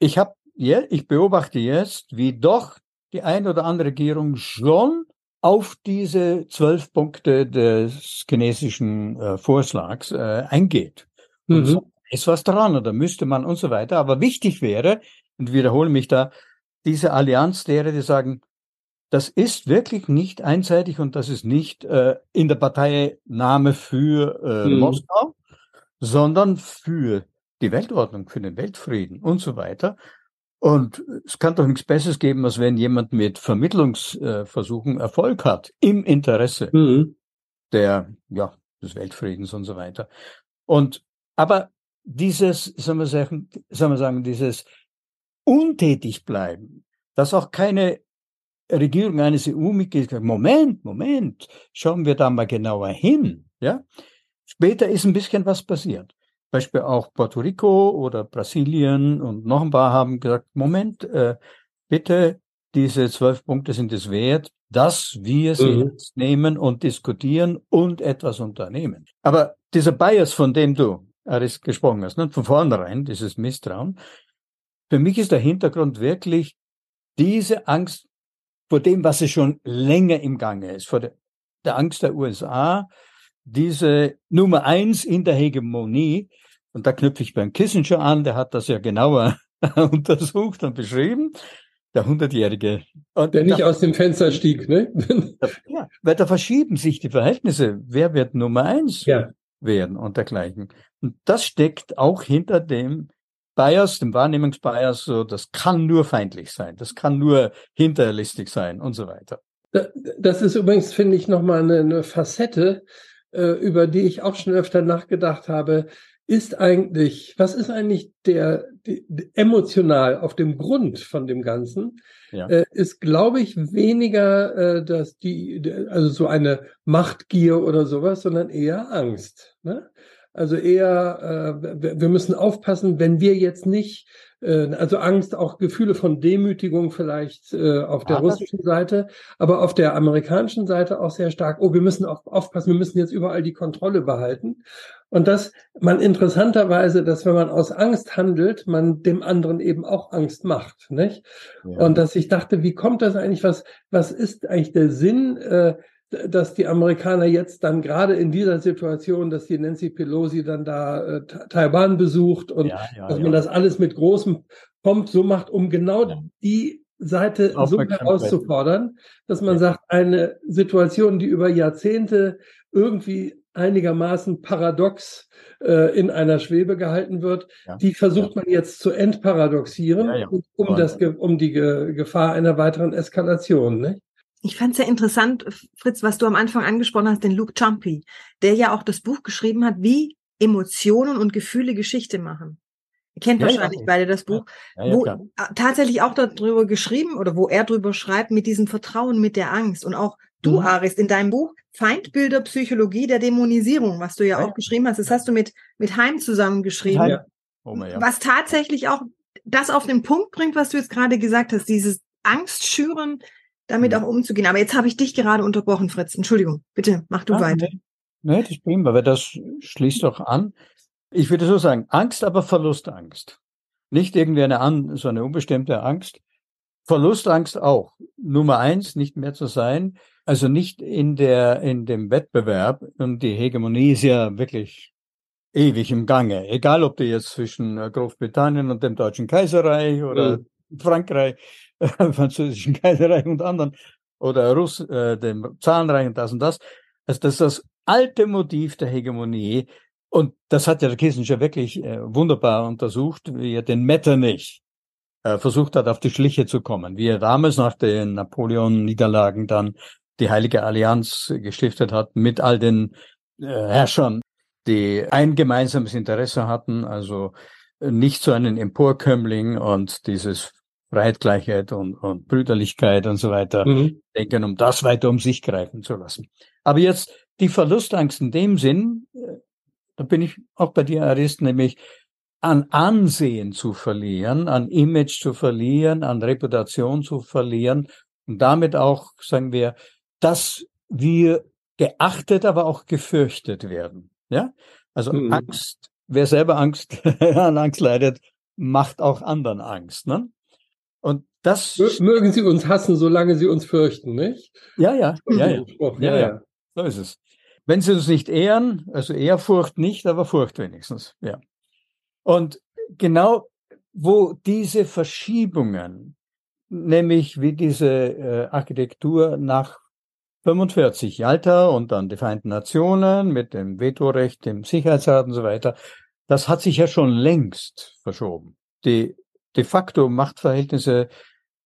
Ich habe, ja, ich beobachte jetzt, wie doch die eine oder andere Regierung schon auf diese zwölf Punkte des chinesischen äh, Vorschlags äh, eingeht. Und mhm. so, ist was dran oder müsste man und so weiter. Aber wichtig wäre, und wiederhole mich da, diese Allianz derer, die sagen, das ist wirklich nicht einseitig und das ist nicht äh, in der Parteinahme für äh, mhm. Moskau, sondern für die Weltordnung, für den Weltfrieden und so weiter. Und es kann doch nichts Besseres geben, als wenn jemand mit Vermittlungsversuchen Erfolg hat im Interesse mhm. der, ja, des Weltfriedens und so weiter. Und, aber dieses, sagen wir sagen, sagen wir sagen, dieses untätig bleiben, dass auch keine Regierung eines EU-Mitglieds sagt, Moment, Moment, schauen wir da mal genauer hin. Ja? Später ist ein bisschen was passiert. Beispiel auch Puerto Rico oder Brasilien und noch ein paar haben gesagt, Moment, äh, bitte, diese zwölf Punkte sind es wert, dass wir sie mhm. jetzt nehmen und diskutieren und etwas unternehmen. Aber dieser Bias, von dem du, Aris, gesprochen hast, ne, von vornherein, dieses Misstrauen, für mich ist der Hintergrund wirklich diese Angst vor dem, was es schon länger im Gange ist, vor der, der Angst der USA, diese Nummer eins in der Hegemonie, und da knüpfe ich beim Kissinger an, der hat das ja genauer untersucht und beschrieben, der Hundertjährige. Der nicht da, aus dem Fenster stieg, ne? ja, weil da verschieben sich die Verhältnisse. Wer wird Nummer eins ja. werden und dergleichen. Und das steckt auch hinter dem Bias, dem Wahrnehmungsbias, so, das kann nur feindlich sein, das kann nur hinterlistig sein und so weiter. Das ist übrigens, finde ich, nochmal eine, eine Facette, über die ich auch schon öfter nachgedacht habe. Ist eigentlich, was ist eigentlich der, die, emotional auf dem Grund von dem Ganzen? Ja. Äh, ist, glaube ich, weniger, äh, dass die, also so eine Machtgier oder sowas, sondern eher Angst. Ne? Also eher, äh, wir müssen aufpassen, wenn wir jetzt nicht, äh, also Angst, auch Gefühle von Demütigung vielleicht äh, auf der aber russischen Seite, aber auf der amerikanischen Seite auch sehr stark. Oh, wir müssen auch aufpassen, wir müssen jetzt überall die Kontrolle behalten. Und dass man interessanterweise, dass wenn man aus Angst handelt, man dem anderen eben auch Angst macht, nicht? Ja. Und dass ich dachte, wie kommt das eigentlich? Was, was ist eigentlich der Sinn? Äh, dass die Amerikaner jetzt dann gerade in dieser Situation, dass die Nancy Pelosi dann da äh, Taiwan besucht und ja, ja, dass man das alles mit großem Pomp so macht, um genau die Seite so herauszufordern, dass man sagt, eine Situation, die über Jahrzehnte irgendwie einigermaßen paradox äh, in einer Schwebe gehalten wird, ja, die versucht ja. man jetzt zu entparadoxieren, ja, um, das, um die Ge Gefahr einer weiteren Eskalation. Ne? Ich fand es sehr interessant, Fritz, was du am Anfang angesprochen hast, den Luke Chumpy, der ja auch das Buch geschrieben hat, wie Emotionen und Gefühle Geschichte machen. Ihr kennt ja, wahrscheinlich ja. beide das Buch, ja, wo tatsächlich auch darüber geschrieben oder wo er darüber schreibt, mit diesem Vertrauen, mit der Angst. Und auch du, mhm. Aris, in deinem Buch Feindbilder Psychologie der Dämonisierung, was du ja, auch geschrieben hast, das hast du mit, mit Heim zusammengeschrieben, oh, was tatsächlich auch das auf den Punkt bringt, was du jetzt gerade gesagt hast, dieses Angst schüren, damit Mhm. auch umzugehen. Aber jetzt habe ich dich gerade unterbrochen, Fritz. Entschuldigung. Bitte, mach du Ah, weiter. Nee, das ist prima, weil das schließt doch an. Ich würde so sagen, Angst, aber Verlustangst. Nicht irgendwie eine, an, so eine unbestimmte Angst. Verlustangst auch. Nummer eins, nicht mehr zu sein. Also nicht in der, in dem Wettbewerb. Und die Hegemonie ist ja wirklich ewig im Gange. Egal, ob du jetzt zwischen äh, Großbritannien und dem Deutschen Kaiserreich oder Frankreich, äh, französischen Kaiserreich und anderen oder Russ, äh, dem Zahnreich und das und das. Also das ist das alte Motiv der Hegemonie. Und das hat ja der Kissinger wirklich äh, wunderbar untersucht, wie er den Metternich äh, versucht hat, auf die Schliche zu kommen. Wie er damals nach den Napoleon-Niederlagen dann die Heilige Allianz gestiftet hat mit all den äh, Herrschern, die ein gemeinsames Interesse hatten, also äh, nicht so einen Emporkömmling und dieses Freiheit, Gleichheit und, und Brüderlichkeit und so weiter Mhm. denken, um das weiter um sich greifen zu lassen. Aber jetzt die Verlustangst in dem Sinn, äh, da bin ich auch bei dir, Arist, nämlich an Ansehen zu verlieren, an Image zu verlieren, an Reputation zu verlieren und damit auch, sagen wir, dass wir geachtet, aber auch gefürchtet werden. Ja, also Mhm. Angst, wer selber Angst an Angst leidet, macht auch anderen Angst. Ne? Und das, Mö- Mögen Sie uns hassen, solange Sie uns fürchten, nicht? ja, ja, ja, ja. Spruch, Ja, ja, ja. ja. So ist es. Wenn sie uns nicht ehren, also Ehrfurcht nicht, aber Furcht wenigstens, ja. Und genau, wo diese Verschiebungen, nämlich wie diese äh, Architektur nach 45 Jalta und dann die Vereinten Nationen mit dem Vetorecht, dem Sicherheitsrat und so weiter, das hat sich ja schon längst verschoben. Die de facto Machtverhältnisse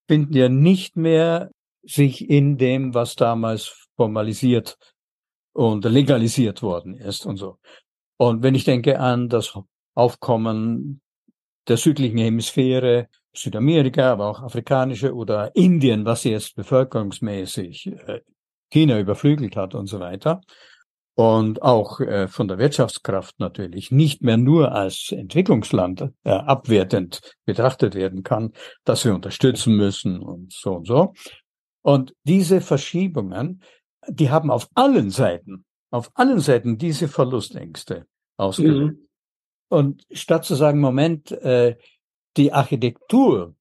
finden ja nicht mehr sich in dem, was damals formalisiert und legalisiert worden ist und so. Und wenn ich denke an das Aufkommen der südlichen Hemisphäre, Südamerika, aber auch afrikanische oder Indien, was jetzt bevölkerungsmäßig äh, China überflügelt hat und so weiter. Und auch äh, von der Wirtschaftskraft natürlich nicht mehr nur als Entwicklungsland äh, abwertend betrachtet werden kann, dass wir unterstützen müssen und so und so. Und diese Verschiebungen, die haben auf allen Seiten, auf allen Seiten diese Verlustängste ausgelöst. Mhm. Und statt zu sagen, Moment, äh, die Architektur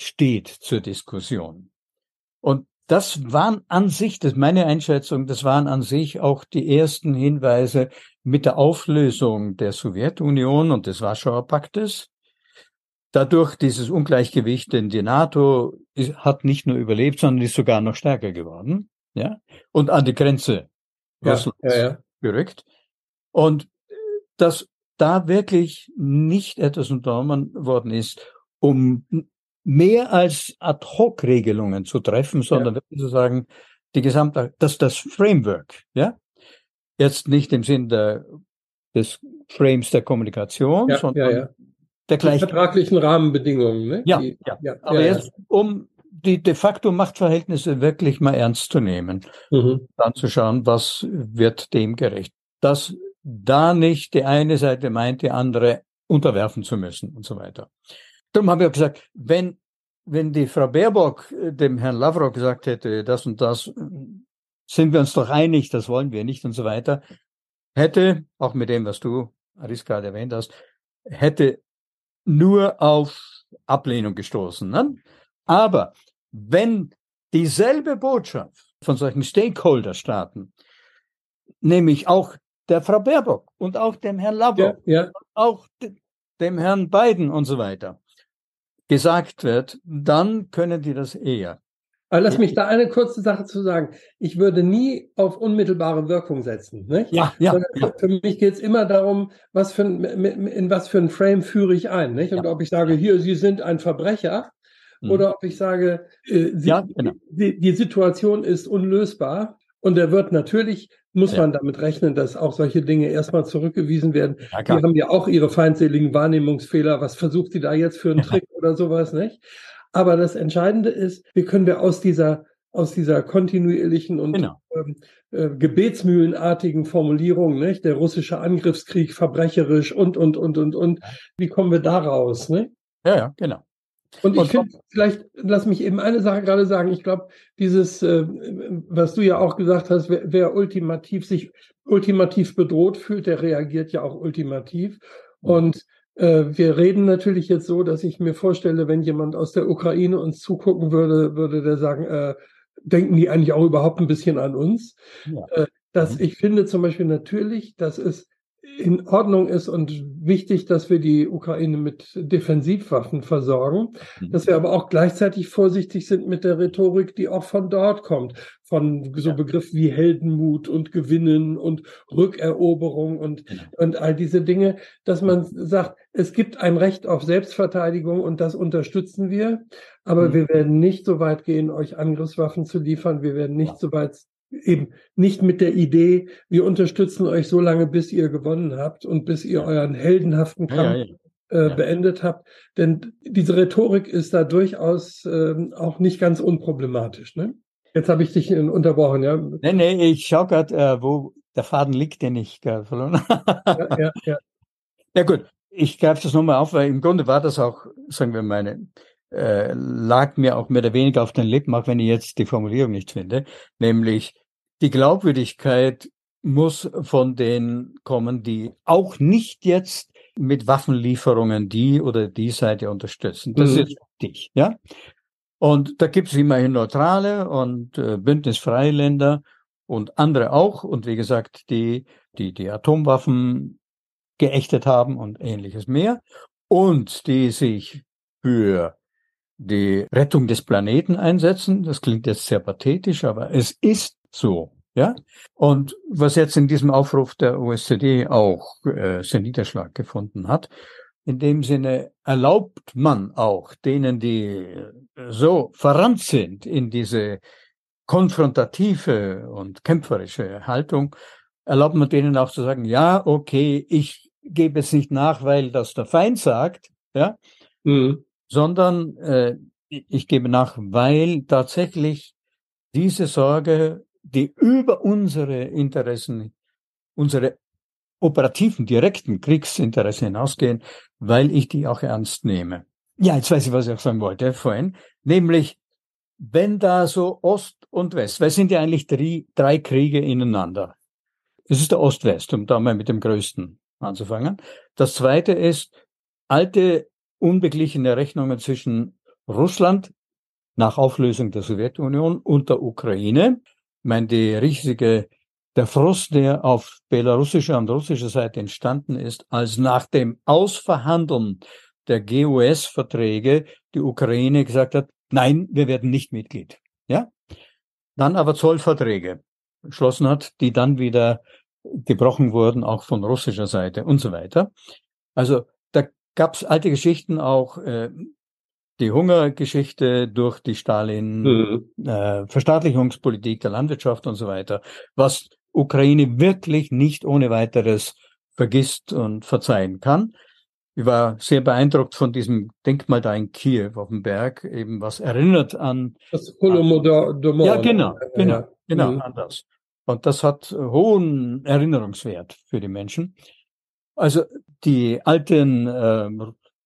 steht zur Diskussion. Und das waren an sich, das ist meine Einschätzung, das waren an sich auch die ersten Hinweise mit der Auflösung der Sowjetunion und des Warschauer Paktes. Dadurch dieses Ungleichgewicht, denn die NATO ist, hat nicht nur überlebt, sondern ist sogar noch stärker geworden, ja, und an die Grenze Ja, Russlands ja, ja. gerückt. Und dass da wirklich nicht etwas unternommen worden ist, um mehr als Ad-Hoc-Regelungen zu treffen, sondern wirklich zu sagen, die gesamte, dass das Framework, ja, jetzt nicht im Sinn der, des Frames der Kommunikation, Ja, sondern ja, ja. der gleichen vertraglichen Rahmenbedingungen, ne? ja, Die, ja. ja, Aber ja, jetzt, um die de facto Machtverhältnisse wirklich mal ernst zu nehmen, ja. Mhm. dann zu schauen, was wird dem gerecht. Dass da nicht die eine Seite meint, die andere unterwerfen zu müssen und so weiter. Darum haben wir gesagt, wenn, wenn die Frau Baerbock äh, dem Herrn Lavrov gesagt hätte, das und das, äh, sind wir uns doch einig, das wollen wir nicht und so weiter, hätte, auch mit dem, was du, Aris, gerade erwähnt hast, hätte nur auf Ablehnung gestoßen. Ne? Aber wenn dieselbe Botschaft von solchen Stakeholder-Staaten, nämlich auch der Frau Baerbock und auch dem Herrn Lavrov, ja, ja. auch de- dem Herrn Biden und so weiter gesagt wird, dann können die das eher. Aber lass mich da eine kurze Sache zu sagen. Ich würde nie auf unmittelbare Wirkung setzen. Nicht? Ja, ja, Sondern ja. Für mich geht es immer darum, was für ein, in was für ein Frame führe ich ein. Nicht? Und Ja. ob ich sage, hier, Sie sind ein Verbrecher, Mhm. oder ob ich sage, äh, Sie, Ja, genau. die, die Situation ist unlösbar. Und er wird natürlich, muss Ja. man damit rechnen, dass auch solche Dinge erstmal zurückgewiesen werden. Ja, Die haben ja auch ihre feindseligen Wahrnehmungsfehler. Was versucht sie da jetzt für einen Trick oder sowas, nicht? Aber das Entscheidende ist, wie können wir aus dieser, aus dieser kontinuierlichen und Genau. ähm, äh, gebetsmühlenartigen Formulierung, nicht? Der russische Angriffskrieg verbrecherisch und, und, und, und, und. Wie kommen wir da raus, ne? Ja, ja, genau. Und ich finde, vielleicht lass mich eben eine Sache gerade sagen. Ich glaube, dieses, äh, was du ja auch gesagt hast, wer, wer, ultimativ sich ultimativ bedroht fühlt, der reagiert ja auch ultimativ. Und äh, wir reden natürlich jetzt so, dass ich mir vorstelle, wenn jemand aus der Ukraine uns zugucken würde, würde der sagen, äh, denken die eigentlich auch überhaupt ein bisschen an uns? Ja. Äh, dass mhm. ich finde zum Beispiel natürlich, dass es in Ordnung ist und wichtig, dass wir die Ukraine mit Defensivwaffen versorgen, mhm. dass wir aber auch gleichzeitig vorsichtig sind mit der Rhetorik, die auch von dort kommt, von so ja. Begriffen wie Heldenmut und Gewinnen und Rückeroberung und, genau. und all diese Dinge, dass man sagt, es gibt ein Recht auf Selbstverteidigung und das unterstützen wir, aber mhm. wir werden nicht so weit gehen, euch Angriffswaffen zu liefern, wir werden nicht so weit eben nicht mit der Idee, wir unterstützen euch so lange, bis ihr gewonnen habt und bis ihr euren heldenhaften Kampf ja, ja, ja. Äh, beendet habt. Denn diese Rhetorik ist da durchaus äh, auch nicht ganz unproblematisch. Ne? Jetzt habe ich dich unterbrochen, ja? Nee, nee, ich schaue gerade, äh, wo der Faden liegt, den ich gerade verloren ja, ja, ja. ja gut, ich greife das nochmal auf, weil im Grunde war das auch, sagen wir, meine äh, lag mir auch mehr oder weniger auf den Lippen, auch wenn ich jetzt die Formulierung nicht finde, nämlich die Glaubwürdigkeit muss von denen kommen, die auch nicht jetzt mit Waffenlieferungen die oder die Seite unterstützen. Das mhm. ist wichtig, ja. Und da gibt es immerhin Neutrale und äh, Bündnisfreie Länder und andere auch. Und wie gesagt, die, die die Atomwaffen geächtet haben und ähnliches mehr. Und die sich für die Rettung des Planeten einsetzen. Das klingt jetzt sehr pathetisch, aber es ist so. Ja, und was jetzt in diesem Aufruf der OSZE auch äh, sehr Niederschlag gefunden hat, in dem Sinne erlaubt man auch denen, die so verrannt sind in diese konfrontative und kämpferische Haltung, erlaubt man denen auch zu sagen, ja, okay, ich gebe es nicht nach, weil das der Feind sagt, ja, mhm sondern äh, ich gebe nach, weil tatsächlich diese Sorge, die über unsere Interessen, unsere operativen, direkten Kriegsinteressen hinausgehen, weil ich die auch ernst nehme. Ja, jetzt weiß ich, was ich auch sagen wollte vorhin, nämlich wenn da so Ost und West, weil es sind ja eigentlich drei, drei Kriege ineinander. Es ist der Ost-West, um da mal mit dem größten anzufangen. Das zweite ist alte unbeglichene Rechnungen zwischen Russland nach Auflösung der Sowjetunion und der Ukraine. Ich meine, die riesige, der Frust, der auf belarussischer und russischer Seite entstanden ist, als nach dem Ausverhandeln der GUS-Verträge die Ukraine gesagt hat, nein, wir werden nicht Mitglied. Ja? Dann aber Zollverträge geschlossen hat, die dann wieder gebrochen wurden, auch von russischer Seite und so weiter. Also gab es alte Geschichten auch, äh, die Hungergeschichte durch die Stalin mhm. äh, Verstaatlichungspolitik der Landwirtschaft und so weiter, was Ukraine wirklich nicht ohne weiteres vergisst und verzeihen kann. Ich war sehr beeindruckt von diesem Denkmal da in Kiew auf dem Berg, eben was erinnert an. Das Holodomor. Ja, genau, genau, genau, mhm. an das. Und das hat hohen Erinnerungswert für die Menschen. Also die alten äh,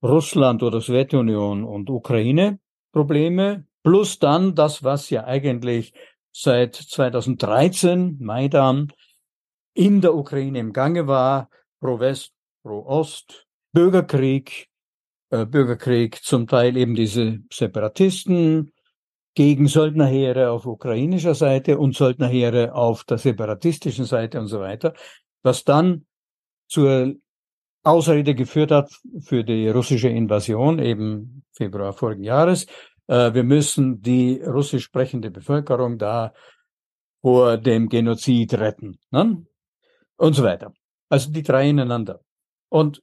Russland oder Sowjetunion und Ukraine Probleme plus dann das, was ja eigentlich seit 2013 Maidan in der Ukraine im Gange war, pro West, pro Ost, Bürgerkrieg, äh, Bürgerkrieg, zum Teil eben diese Separatisten gegen Söldnerheere auf ukrainischer Seite und Söldnerheere auf der separatistischen Seite und so weiter, was dann zur Ausrede geführt hat für die russische Invasion, eben Februar vorigen Jahres. Äh, wir müssen die russisch sprechende Bevölkerung da vor dem Genozid retten. Ne? Und so weiter. Also die drei ineinander. Und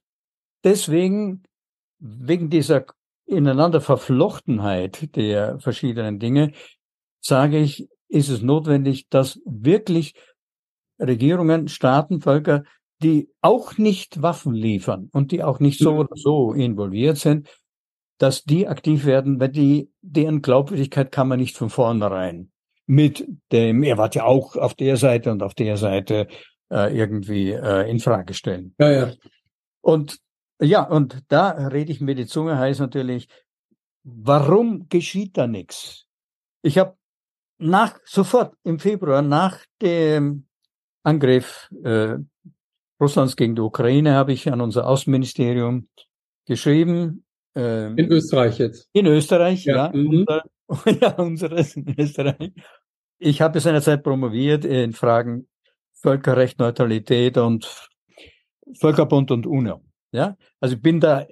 deswegen, wegen dieser ineinander Verflochtenheit der verschiedenen Dinge, sage ich, ist es notwendig, dass wirklich Regierungen, Staaten, Völker die auch nicht Waffen liefern und die auch nicht so mhm. oder so involviert sind, dass die aktiv werden, weil die, deren Glaubwürdigkeit kann man nicht von vornherein mit dem, er war ja auch auf der Seite und auf der Seite äh, irgendwie äh, in Frage stellen. Ja, ja. Und Ja, und da rede ich mir die Zunge heiß natürlich, warum geschieht da nichts? Ich habe nach sofort im Februar nach dem Angriff äh, Russlands gegen die Ukraine habe ich an unser Außenministerium geschrieben. Äh, in Österreich jetzt. In Österreich, ja. ja, mhm. unser, ja unseres in Österreich. Ich habe seinerzeit promoviert in Fragen Völkerrecht, Neutralität und Völkerbund und UNO. Ja, also ich bin da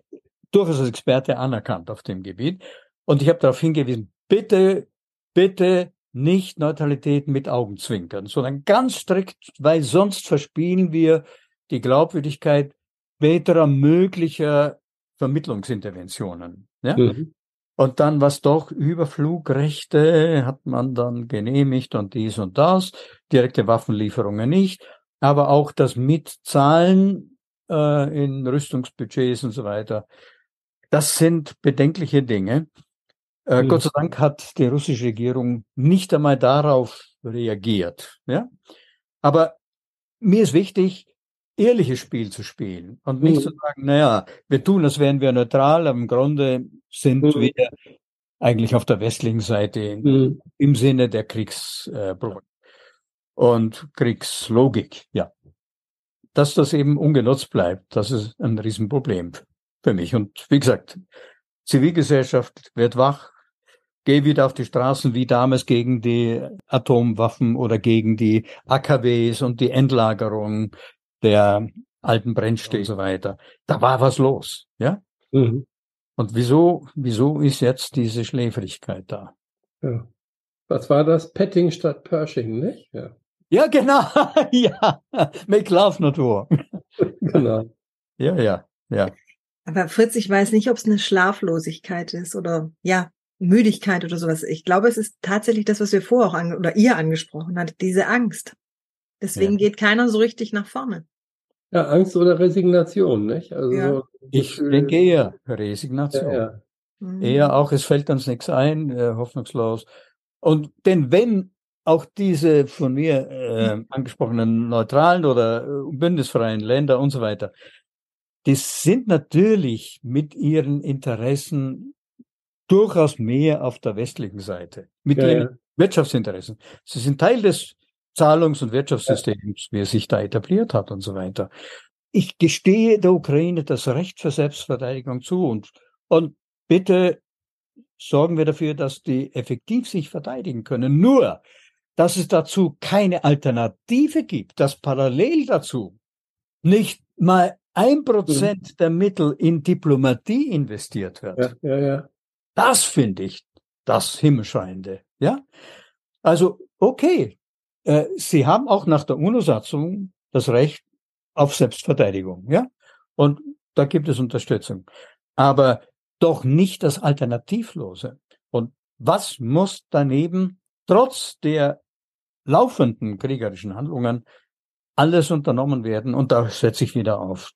durchaus als Experte anerkannt auf dem Gebiet. Und ich habe darauf hingewiesen, bitte, bitte nicht Neutralität mit Augenzwinkern, sondern ganz strikt, weil sonst verspielen wir die Glaubwürdigkeit späterer möglicher Vermittlungsinterventionen. Ja? Mhm. Und dann was doch Überflugrechte hat man dann genehmigt und dies und das, direkte Waffenlieferungen nicht, aber auch das Mitzahlen äh, in Rüstungsbudgets und so weiter. Das sind bedenkliche Dinge. Äh, mhm. Gott sei Dank hat die russische Regierung nicht einmal darauf reagiert. Ja? Aber mir ist wichtig, ehrliches Spiel zu spielen und nicht mhm. zu sagen, naja, wir tun, als wären wir neutral, aber im Grunde sind mhm. wir eigentlich auf der westlichen Seite mhm. im Sinne der Kriegsplan äh, und Kriegslogik, ja. Dass das eben ungenutzt bleibt, das ist ein Riesenproblem für mich. Und wie gesagt, Zivilgesellschaft wird wach, geh wieder auf die Straßen wie damals gegen die Atomwaffen oder gegen die AKWs und die Endlagerung der alten Brennstäbe und so weiter. Da war was los, ja? Mhm. Und wieso, wieso ist jetzt diese Schläfrigkeit da? Ja. Was war das? Petting statt Pershing, nicht? Ja, ja genau. ja. Make love not war. genau. Ja, ja, ja. Aber Fritz, ich weiß nicht, ob es eine Schlaflosigkeit ist oder ja, Müdigkeit oder sowas. Ich glaube, es ist tatsächlich das, was wir vorher auch an, oder ihr angesprochen habt, diese Angst. Deswegen ja. geht keiner so richtig nach vorne. Ja, Angst oder Resignation, nicht? Also ja. so ich denke eher Resignation. Ja, ja. Mhm. Eher auch, es fällt uns nichts ein, äh, hoffnungslos. Und denn wenn auch diese von mir äh, angesprochenen neutralen oder äh, bündnisfreien Länder und so weiter, die sind natürlich mit ihren Interessen durchaus mehr auf der westlichen Seite, mit ja, ihren ja. Wirtschaftsinteressen. Sie sind Teil des Zahlungs- und Wirtschaftssystems, wie es sich da etabliert hat und so weiter. Ich gestehe der Ukraine das Recht für Selbstverteidigung zu und, und bitte sorgen wir dafür, dass die effektiv sich verteidigen können. Nur, dass es dazu keine Alternative gibt, dass parallel dazu nicht mal ein Prozent mhm. der Mittel in Diplomatie investiert wird. Ja, ja, ja. Das finde ich das Himmelschreiende. Ja, also okay, äh, Sie haben auch nach der UNO-Satzung das Recht auf Selbstverteidigung, ja, und da gibt es Unterstützung, aber doch nicht das Alternativlose. Und was muss daneben trotz der laufenden kriegerischen Handlungen alles unternommen werden? Und da setze ich wieder auf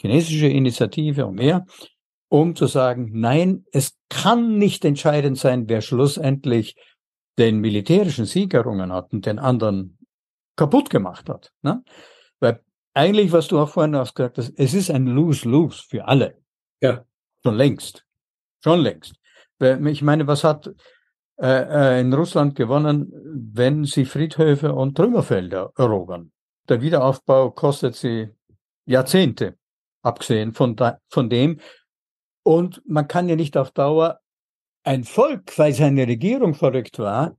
chinesische Initiative und mehr, um zu sagen, nein, es kann nicht entscheidend sein, wer schlussendlich den militärischen Sieg errungen hat und den anderen kaputt gemacht hat. Ne? Weil eigentlich, was du auch vorhin auch gesagt hast, es ist ein Lose-Lose für alle. Ja. Schon längst. Schon längst. Ich meine, was hat äh, äh, in Russland gewonnen, wenn sie Friedhöfe und Trümmerfelder erobern? Der Wiederaufbau kostet sie Jahrzehnte, abgesehen von, da, von dem. Und man kann ja nicht auf Dauer ein Volk, weil seine Regierung verrückt war,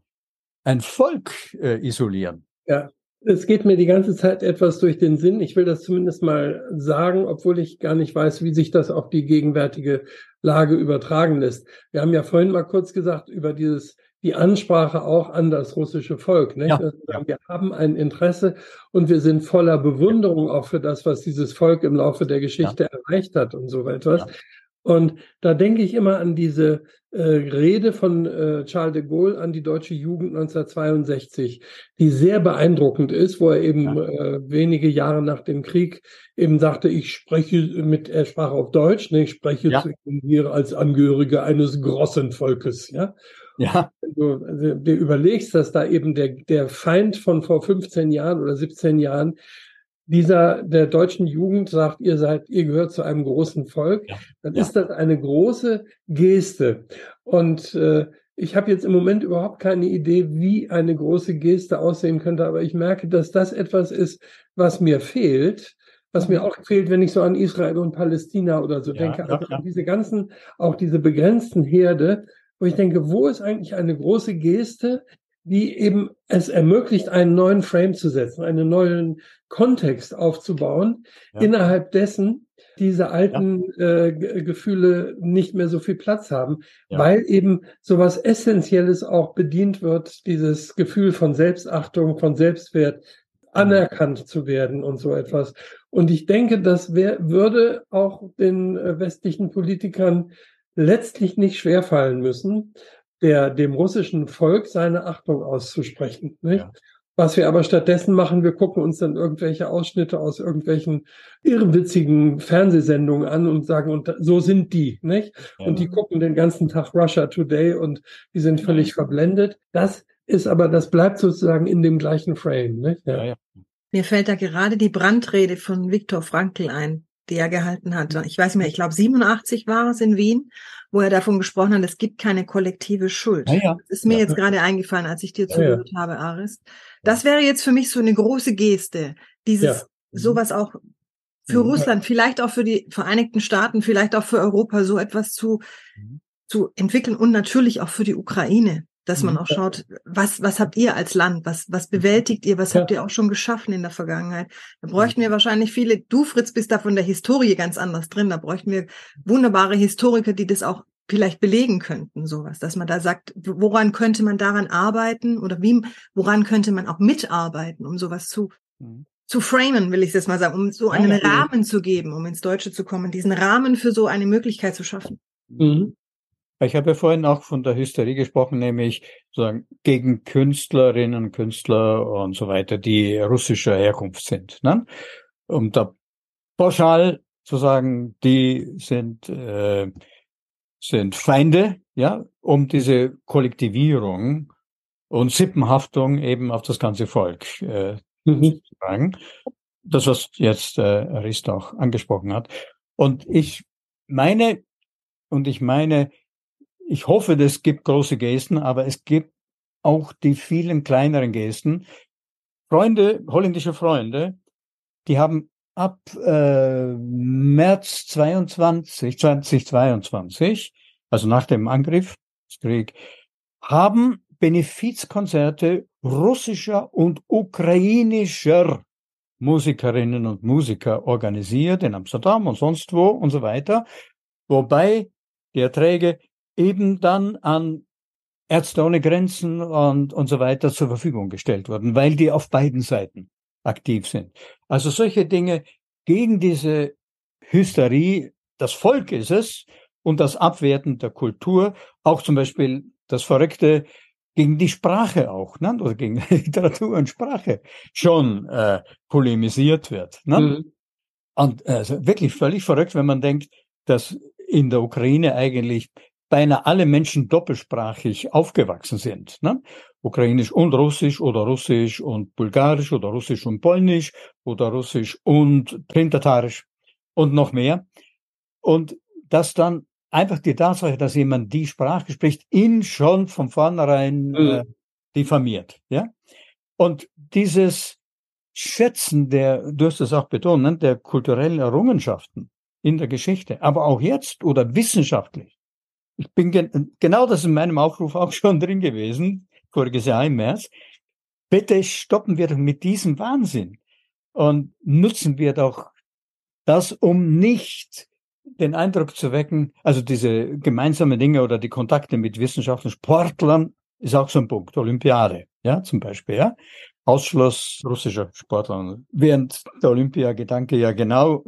ein Volk äh, isolieren. Ja, es geht mir die ganze Zeit etwas durch den Sinn. Ich will das zumindest mal sagen, obwohl ich gar nicht weiß, wie sich das auf die gegenwärtige Lage übertragen lässt. Wir haben ja vorhin mal kurz gesagt über dieses die Ansprache auch an das russische Volk. Ja, also, ja. Wir haben ein Interesse und wir sind voller Bewunderung auch für das, was dieses Volk im Laufe der Geschichte ja. erreicht hat und so etwas. Und da denke ich immer an diese Rede von äh, Charles de Gaulle an die deutsche Jugend 1962, die sehr beeindruckend ist, wo er eben ja. äh, wenige Jahre nach dem Krieg eben sagte, ich spreche mit, er sprach auf Deutsch, ne, ich spreche ja. zu Ihnen hier als Angehörige eines großen Volkes, ja. Ja. Du, also, du überlegst, dass da eben der, der Feind von vor 15 Jahren oder 17 Jahren dieser der deutschen Jugend sagt, ihr seid, ihr gehört zu einem großen Volk, ja. dann ja. ist das eine große Geste. Und äh, ich habe jetzt im Moment überhaupt keine Idee, wie eine große Geste aussehen könnte, aber ich merke, dass das etwas ist, was mir fehlt, was mir mhm. auch fehlt, wenn ich so an Israel und Palästina oder so ja, denke, also ja, diese ganzen, auch diese begrenzten Herde, wo ich denke, wo ist eigentlich eine große Geste, die eben es ermöglicht, einen neuen Frame zu setzen, einen neuen Kontext aufzubauen, ja. innerhalb dessen diese alten ja. äh, Gefühle nicht mehr so viel Platz haben, ja. weil eben sowas Essentielles auch bedient wird, dieses Gefühl von Selbstachtung, von Selbstwert, anerkannt zu werden und so etwas. Und ich denke, das wär, würde auch den äh, westlichen Politikern letztlich nicht schwerfallen müssen, der, dem russischen Volk seine Achtung auszusprechen. Nicht? Ja. Was wir aber stattdessen machen, wir gucken uns dann irgendwelche Ausschnitte aus irgendwelchen irrwitzigen Fernsehsendungen an und sagen, und so sind die, nicht? Ja. Und die gucken den ganzen Tag Russia Today und die sind völlig verblendet. Das ist aber, das bleibt sozusagen in dem gleichen Frame, nicht? Ja. ja Mir fällt da gerade die Brandrede von Viktor Frankl ein, die er gehalten hat. Ich weiß nicht mehr, ich glaube 87 war es in Wien wo er davon gesprochen hat, es gibt keine kollektive Schuld. Ja, ja. Das ist mir ja. jetzt gerade eingefallen, als ich dir zugehört habe, Aris. Das wäre jetzt für mich so eine große Geste, dieses mhm. sowas auch für mhm. Russland, vielleicht auch für die Vereinigten Staaten, vielleicht auch für Europa so etwas zu, mhm. zu entwickeln und natürlich auch für die Ukraine dass man mhm. auch schaut, was, was habt ihr als Land, was, was mhm. bewältigt ihr, was ja. habt ihr auch schon geschaffen in der Vergangenheit. Da bräuchten wir wahrscheinlich viele, du Fritz bist da von der Historie ganz anders drin, da bräuchten wir wunderbare Historiker, die das auch vielleicht belegen könnten, sowas, dass man da sagt, woran könnte man daran arbeiten oder wie, woran könnte man auch mitarbeiten, um sowas zu, mhm. zu framen, will ich jetzt mal sagen, um so einen ja, Rahmen zu geben, um ins Deutsche zu kommen, diesen Rahmen für so eine Möglichkeit zu schaffen. Mhm. Ich habe ja vorhin auch von der Hysterie gesprochen, nämlich sozusagen gegen Künstlerinnen, Künstler und so weiter, die russischer Herkunft sind. Ne? Um da pauschal zu sagen, die sind, äh, sind Feinde, ja, um diese Kollektivierung und Sippenhaftung eben auf das ganze Volk äh, mhm. zu sagen. Das, was jetzt äh, Rist auch angesprochen hat. Und ich meine, und ich meine, ich hoffe, es gibt große Gesten, aber es gibt auch die vielen kleineren Gesten. Freunde, holländische Freunde, die haben ab äh, März 22, 2022, also nach dem Angriffskrieg, haben Benefizkonzerte russischer und ukrainischer Musikerinnen und Musiker organisiert in Amsterdam und sonst wo und so weiter, wobei die Erträge eben dann an Ärzte ohne Grenzen und, und so weiter zur Verfügung gestellt wurden, weil die auf beiden Seiten aktiv sind. Also solche Dinge gegen diese Hysterie, das Volk ist es, und das Abwerten der Kultur, auch zum Beispiel das Verrückte gegen die Sprache auch, ne? oder gegen Literatur und Sprache schon äh, polemisiert wird. Ne? Mhm. Und also wirklich völlig verrückt, wenn man denkt, dass in der Ukraine eigentlich beinahe alle Menschen doppelsprachig aufgewachsen sind. Ne? Ukrainisch und Russisch oder Russisch und Bulgarisch oder Russisch und Polnisch oder Russisch und Trintatarisch und noch mehr. Und dass dann einfach die Tatsache, dass jemand die Sprache spricht, ihn schon von vornherein mhm. äh, diffamiert. Ja? Und dieses Schätzen der, du hast es auch betont, ne, der kulturellen Errungenschaften in der Geschichte, aber auch jetzt oder wissenschaftlich, ich bin gen genau das in meinem Aufruf auch schon drin gewesen, voriges Jahr im März. Bitte stoppen wir doch mit diesem Wahnsinn und nutzen wir doch das, um nicht den Eindruck zu wecken, also diese gemeinsamen Dinge oder die Kontakte mit Wissenschaftlern, Sportlern ist auch so ein Punkt, Olympiade, ja, zum Beispiel, ja. Ausschluss russischer Sportler. Während der Olympiagedanke ja genau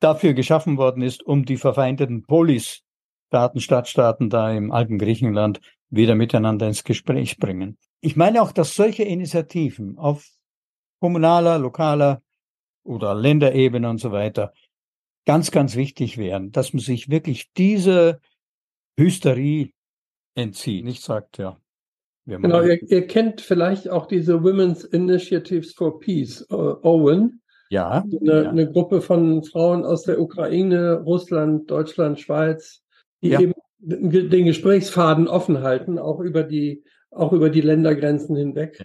dafür geschaffen worden ist, um die verfeindeten Polis Staaten, Stadtstaaten da im alten Griechenland wieder miteinander ins Gespräch bringen. Ich meine auch, dass solche Initiativen auf kommunaler, lokaler oder Länderebene und so weiter ganz, ganz wichtig wären, dass man sich wirklich diese Hysterie entzieht. Nicht sagt, ja. Genau, ihr, ihr, kennt vielleicht auch diese Women's Initiatives for Peace, uh, Owen. Ja. Eine, ja. eine Gruppe von Frauen aus der Ukraine, Russland, Deutschland, Schweiz, die Ja. eben den Gesprächsfaden offen halten, auch über die, auch über die Ländergrenzen hinweg.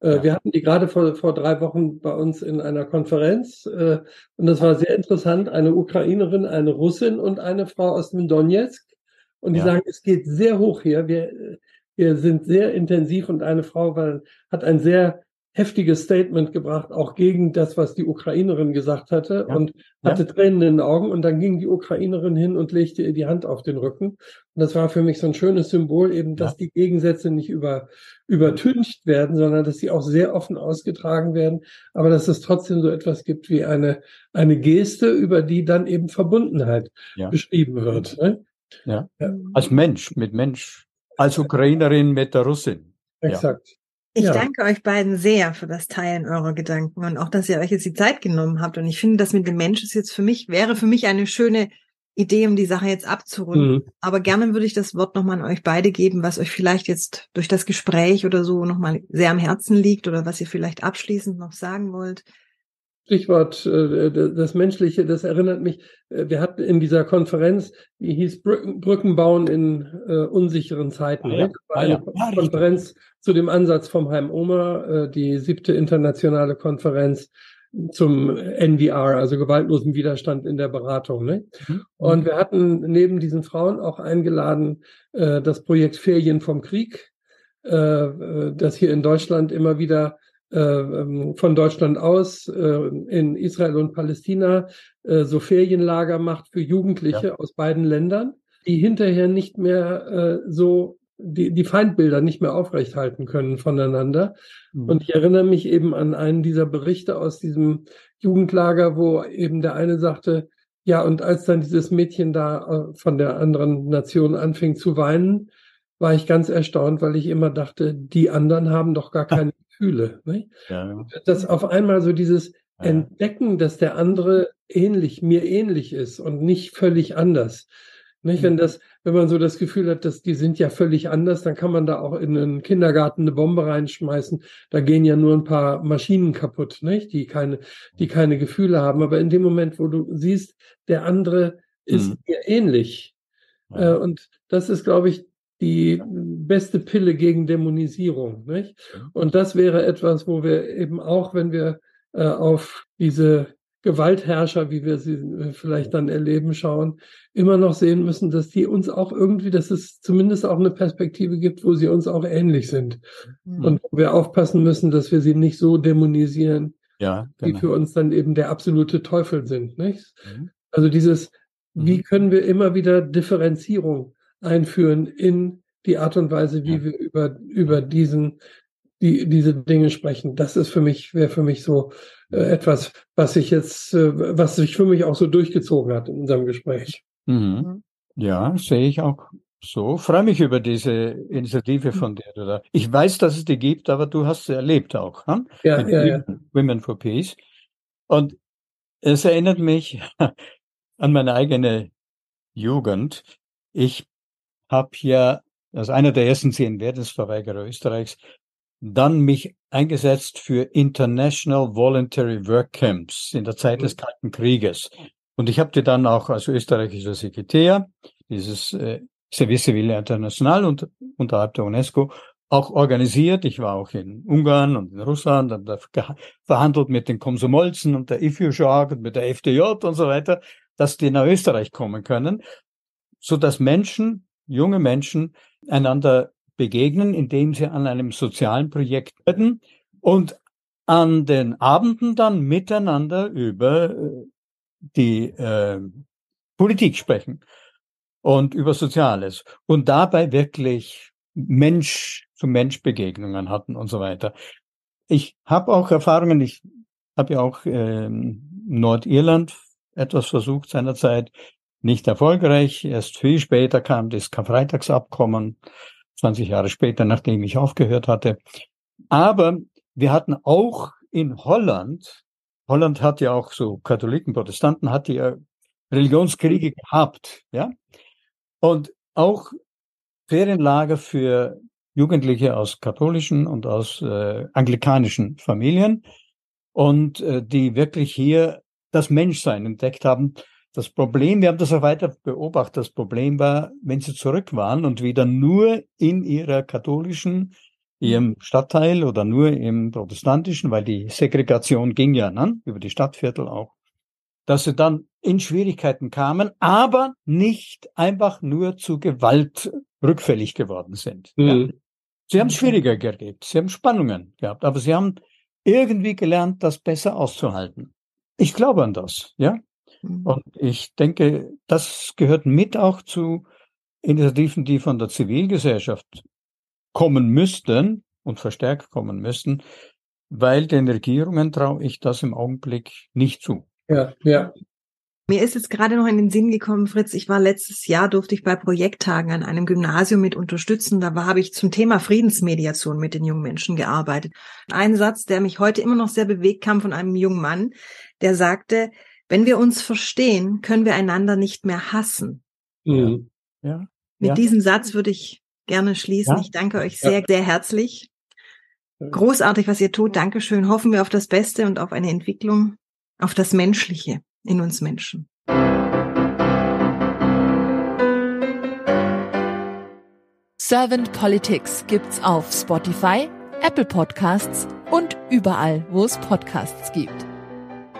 Äh, Ja. Wir hatten die gerade vor, vor drei Wochen bei uns in einer Konferenz äh, und das war sehr interessant. Eine Ukrainerin, eine Russin und eine Frau aus dem Donetsk. Und die Ja. sagen, es geht sehr hoch hier. Wir, wir sind sehr intensiv und eine Frau war, hat ein sehr heftiges Statement gebracht, auch gegen das, was die Ukrainerin gesagt hatte Ja. und hatte Tränen in den Augen und dann ging die Ukrainerin hin und legte ihr die Hand auf den Rücken. Und das war für mich so ein schönes Symbol eben, dass die Gegensätze nicht über, übertüncht werden, sondern dass sie auch sehr offen ausgetragen werden, aber dass es trotzdem so etwas gibt wie eine, eine Geste, über die dann eben Verbundenheit Ja. beschrieben wird. Ne? Ja. Ja. Als Mensch, mit Mensch, als Ukrainerin mit der Russin. Ja. Exakt. Ich Ja. danke euch beiden sehr für das Teilen eurer Gedanken und auch, dass ihr euch jetzt die Zeit genommen habt. Und ich finde, das mit dem Mensch ist jetzt für mich, wäre für mich eine schöne Idee, um die Sache jetzt abzurunden. Mhm. Aber gerne würde ich das Wort nochmal an euch beide geben, was euch vielleicht jetzt durch das Gespräch oder so nochmal sehr am Herzen liegt oder was ihr vielleicht abschließend noch sagen wollt. Stichwort äh, das Menschliche, das erinnert mich, äh, wir hatten in dieser Konferenz, die hieß Brücken, Brücken bauen in äh, unsicheren Zeiten. Ah ja, ne? Ah eine ja. Ja. Konferenz zu dem Ansatz vom Heim Oma, äh, die siebte internationale Konferenz zum NVR, also gewaltlosen Widerstand in der Beratung. Ne? Mhm. Und wir hatten neben diesen Frauen auch eingeladen äh, das Projekt Ferien vom Krieg, äh, äh, das hier in Deutschland immer wieder von Deutschland aus äh, in Israel und Palästina äh, so Ferienlager macht für Jugendliche aus beiden Ländern, die hinterher nicht mehr äh, so die, die Feindbilder nicht mehr aufrechthalten können voneinander. Mhm. Und ich erinnere mich eben an einen dieser Berichte aus diesem Jugendlager, wo eben der eine sagte, ja, und als dann dieses Mädchen da äh, von der anderen Nation anfing zu weinen, war ich ganz erstaunt, weil ich immer dachte, die anderen haben doch gar keine Gefühle. Nicht? ja. Dass auf einmal so dieses. Entdecken, dass der andere ähnlich, mir ähnlich ist und nicht völlig anders. Nicht? Wenn das, wenn man so das Gefühl hat, dass die sind ja völlig anders, dann kann man da auch in einen Kindergarten eine Bombe reinschmeißen. Da gehen ja nur ein paar Maschinen kaputt, nicht? Die keine, die keine Gefühle haben. Aber in dem Moment, wo du siehst, der andere ist Mhm. mir ähnlich. Ja. Äh, und das ist, glaube ich, die beste Pille gegen Dämonisierung. Nicht? Und das wäre etwas, wo wir eben auch, wenn wir äh, auf diese Gewaltherrscher, wie wir sie äh, vielleicht dann erleben, schauen, immer noch sehen müssen, dass die uns auch irgendwie, dass es zumindest auch eine Perspektive gibt, wo sie uns auch ähnlich sind. Mhm. Und wo wir aufpassen müssen, dass wir sie nicht so dämonisieren, ja, die genau. für uns dann eben der absolute Teufel sind. Nicht? Mhm. Also dieses, wie Mhm. können wir immer wieder Differenzierung einführen in die Art und Weise, wie Ja. wir über, über diesen, die, diese Dinge sprechen. Das ist für mich, wäre für mich so äh, etwas, was sich jetzt, äh, was sich für mich auch so durchgezogen hat in unserem Gespräch. Mhm. Ja, sehe ich auch so. Freue mich über diese Initiative von dir. Oder? Ich weiß, dass es die gibt, aber du hast sie erlebt auch. Hm? Ja, Mit ja, ja. Women- Women for Peace. Und es erinnert mich an meine eigene Jugend. Ich habe ja als einer der ersten zehn Wehrdienstverweigerer Österreichs dann mich eingesetzt für International Voluntary Work Camps in der Zeit des Kalten Krieges. Und ich habe die dann auch als österreichischer Sekretär dieses äh, Service Civil International und unterhalb der UNESCO auch organisiert. Ich war auch in Ungarn und in Russland und verhandelt mit den Komsomolzen und der IFÜ-Schlag und mit der FDJ und so weiter, dass die nach Österreich kommen können, so dass Menschen, junge Menschen, einander begegnen, indem sie an einem sozialen Projekt werden und an den Abenden dann miteinander über äh, die äh, Politik sprechen und über Soziales und dabei wirklich Mensch zu Mensch Begegnungen hatten und so weiter. Ich habe auch Erfahrungen, ich habe ja auch ähm, Nordirland etwas versucht seinerzeit, nicht erfolgreich. Erst viel später kam das Karfreitagsabkommen, 20 Jahre später, nachdem ich aufgehört hatte. Aber wir hatten auch in Holland, Holland hat ja auch so Katholiken, Protestanten, hat ja Religionskriege gehabt, ja. Und auch Ferienlager für Jugendliche aus katholischen und aus äh, anglikanischen Familien. und äh, die wirklich hier das Menschsein entdeckt haben. Das Problem, wir haben das auch weiter beobachtet, das Problem war, wenn sie zurück waren und wieder nur in ihrer katholischen, ihrem Stadtteil oder nur im protestantischen, weil die Segregation ging ja ne, über die Stadtviertel auch, dass sie dann in Schwierigkeiten kamen, aber nicht einfach nur zu Gewalt rückfällig geworden sind. Mhm. Ja. Sie haben es schwieriger gehabt, sie haben Spannungen gehabt, aber sie haben irgendwie gelernt, das besser auszuhalten. Ich glaube an das, ja. Mhm. Und ich denke, das gehört mit auch zu Initiativen, die von der Zivilgesellschaft kommen müssten und verstärkt kommen müssten, weil den Regierungen traue ich das im Augenblick nicht zu. Ja, ja. Mir ist jetzt gerade noch in den Sinn gekommen, Fritz, ich war letztes Jahr, durfte ich bei Projekttagen an einem Gymnasium mit unterstützen. Da war, habe ich zum Thema Friedensmediation mit den jungen Menschen gearbeitet. Ein Satz, der mich heute immer noch sehr bewegt, kam von einem jungen Mann, der sagte, wenn wir uns verstehen, können wir einander nicht mehr hassen. Mhm. Ja. Mit ja. diesem Satz würde ich gerne schließen. Ja. Ich danke euch sehr, sehr herzlich. Großartig, was ihr tut. Dankeschön. Hoffen wir auf das Beste und auf eine Entwicklung, auf das Menschliche in uns Menschen. Servant Politics gibt's auf Spotify, Apple Podcasts und überall, wo es Podcasts gibt.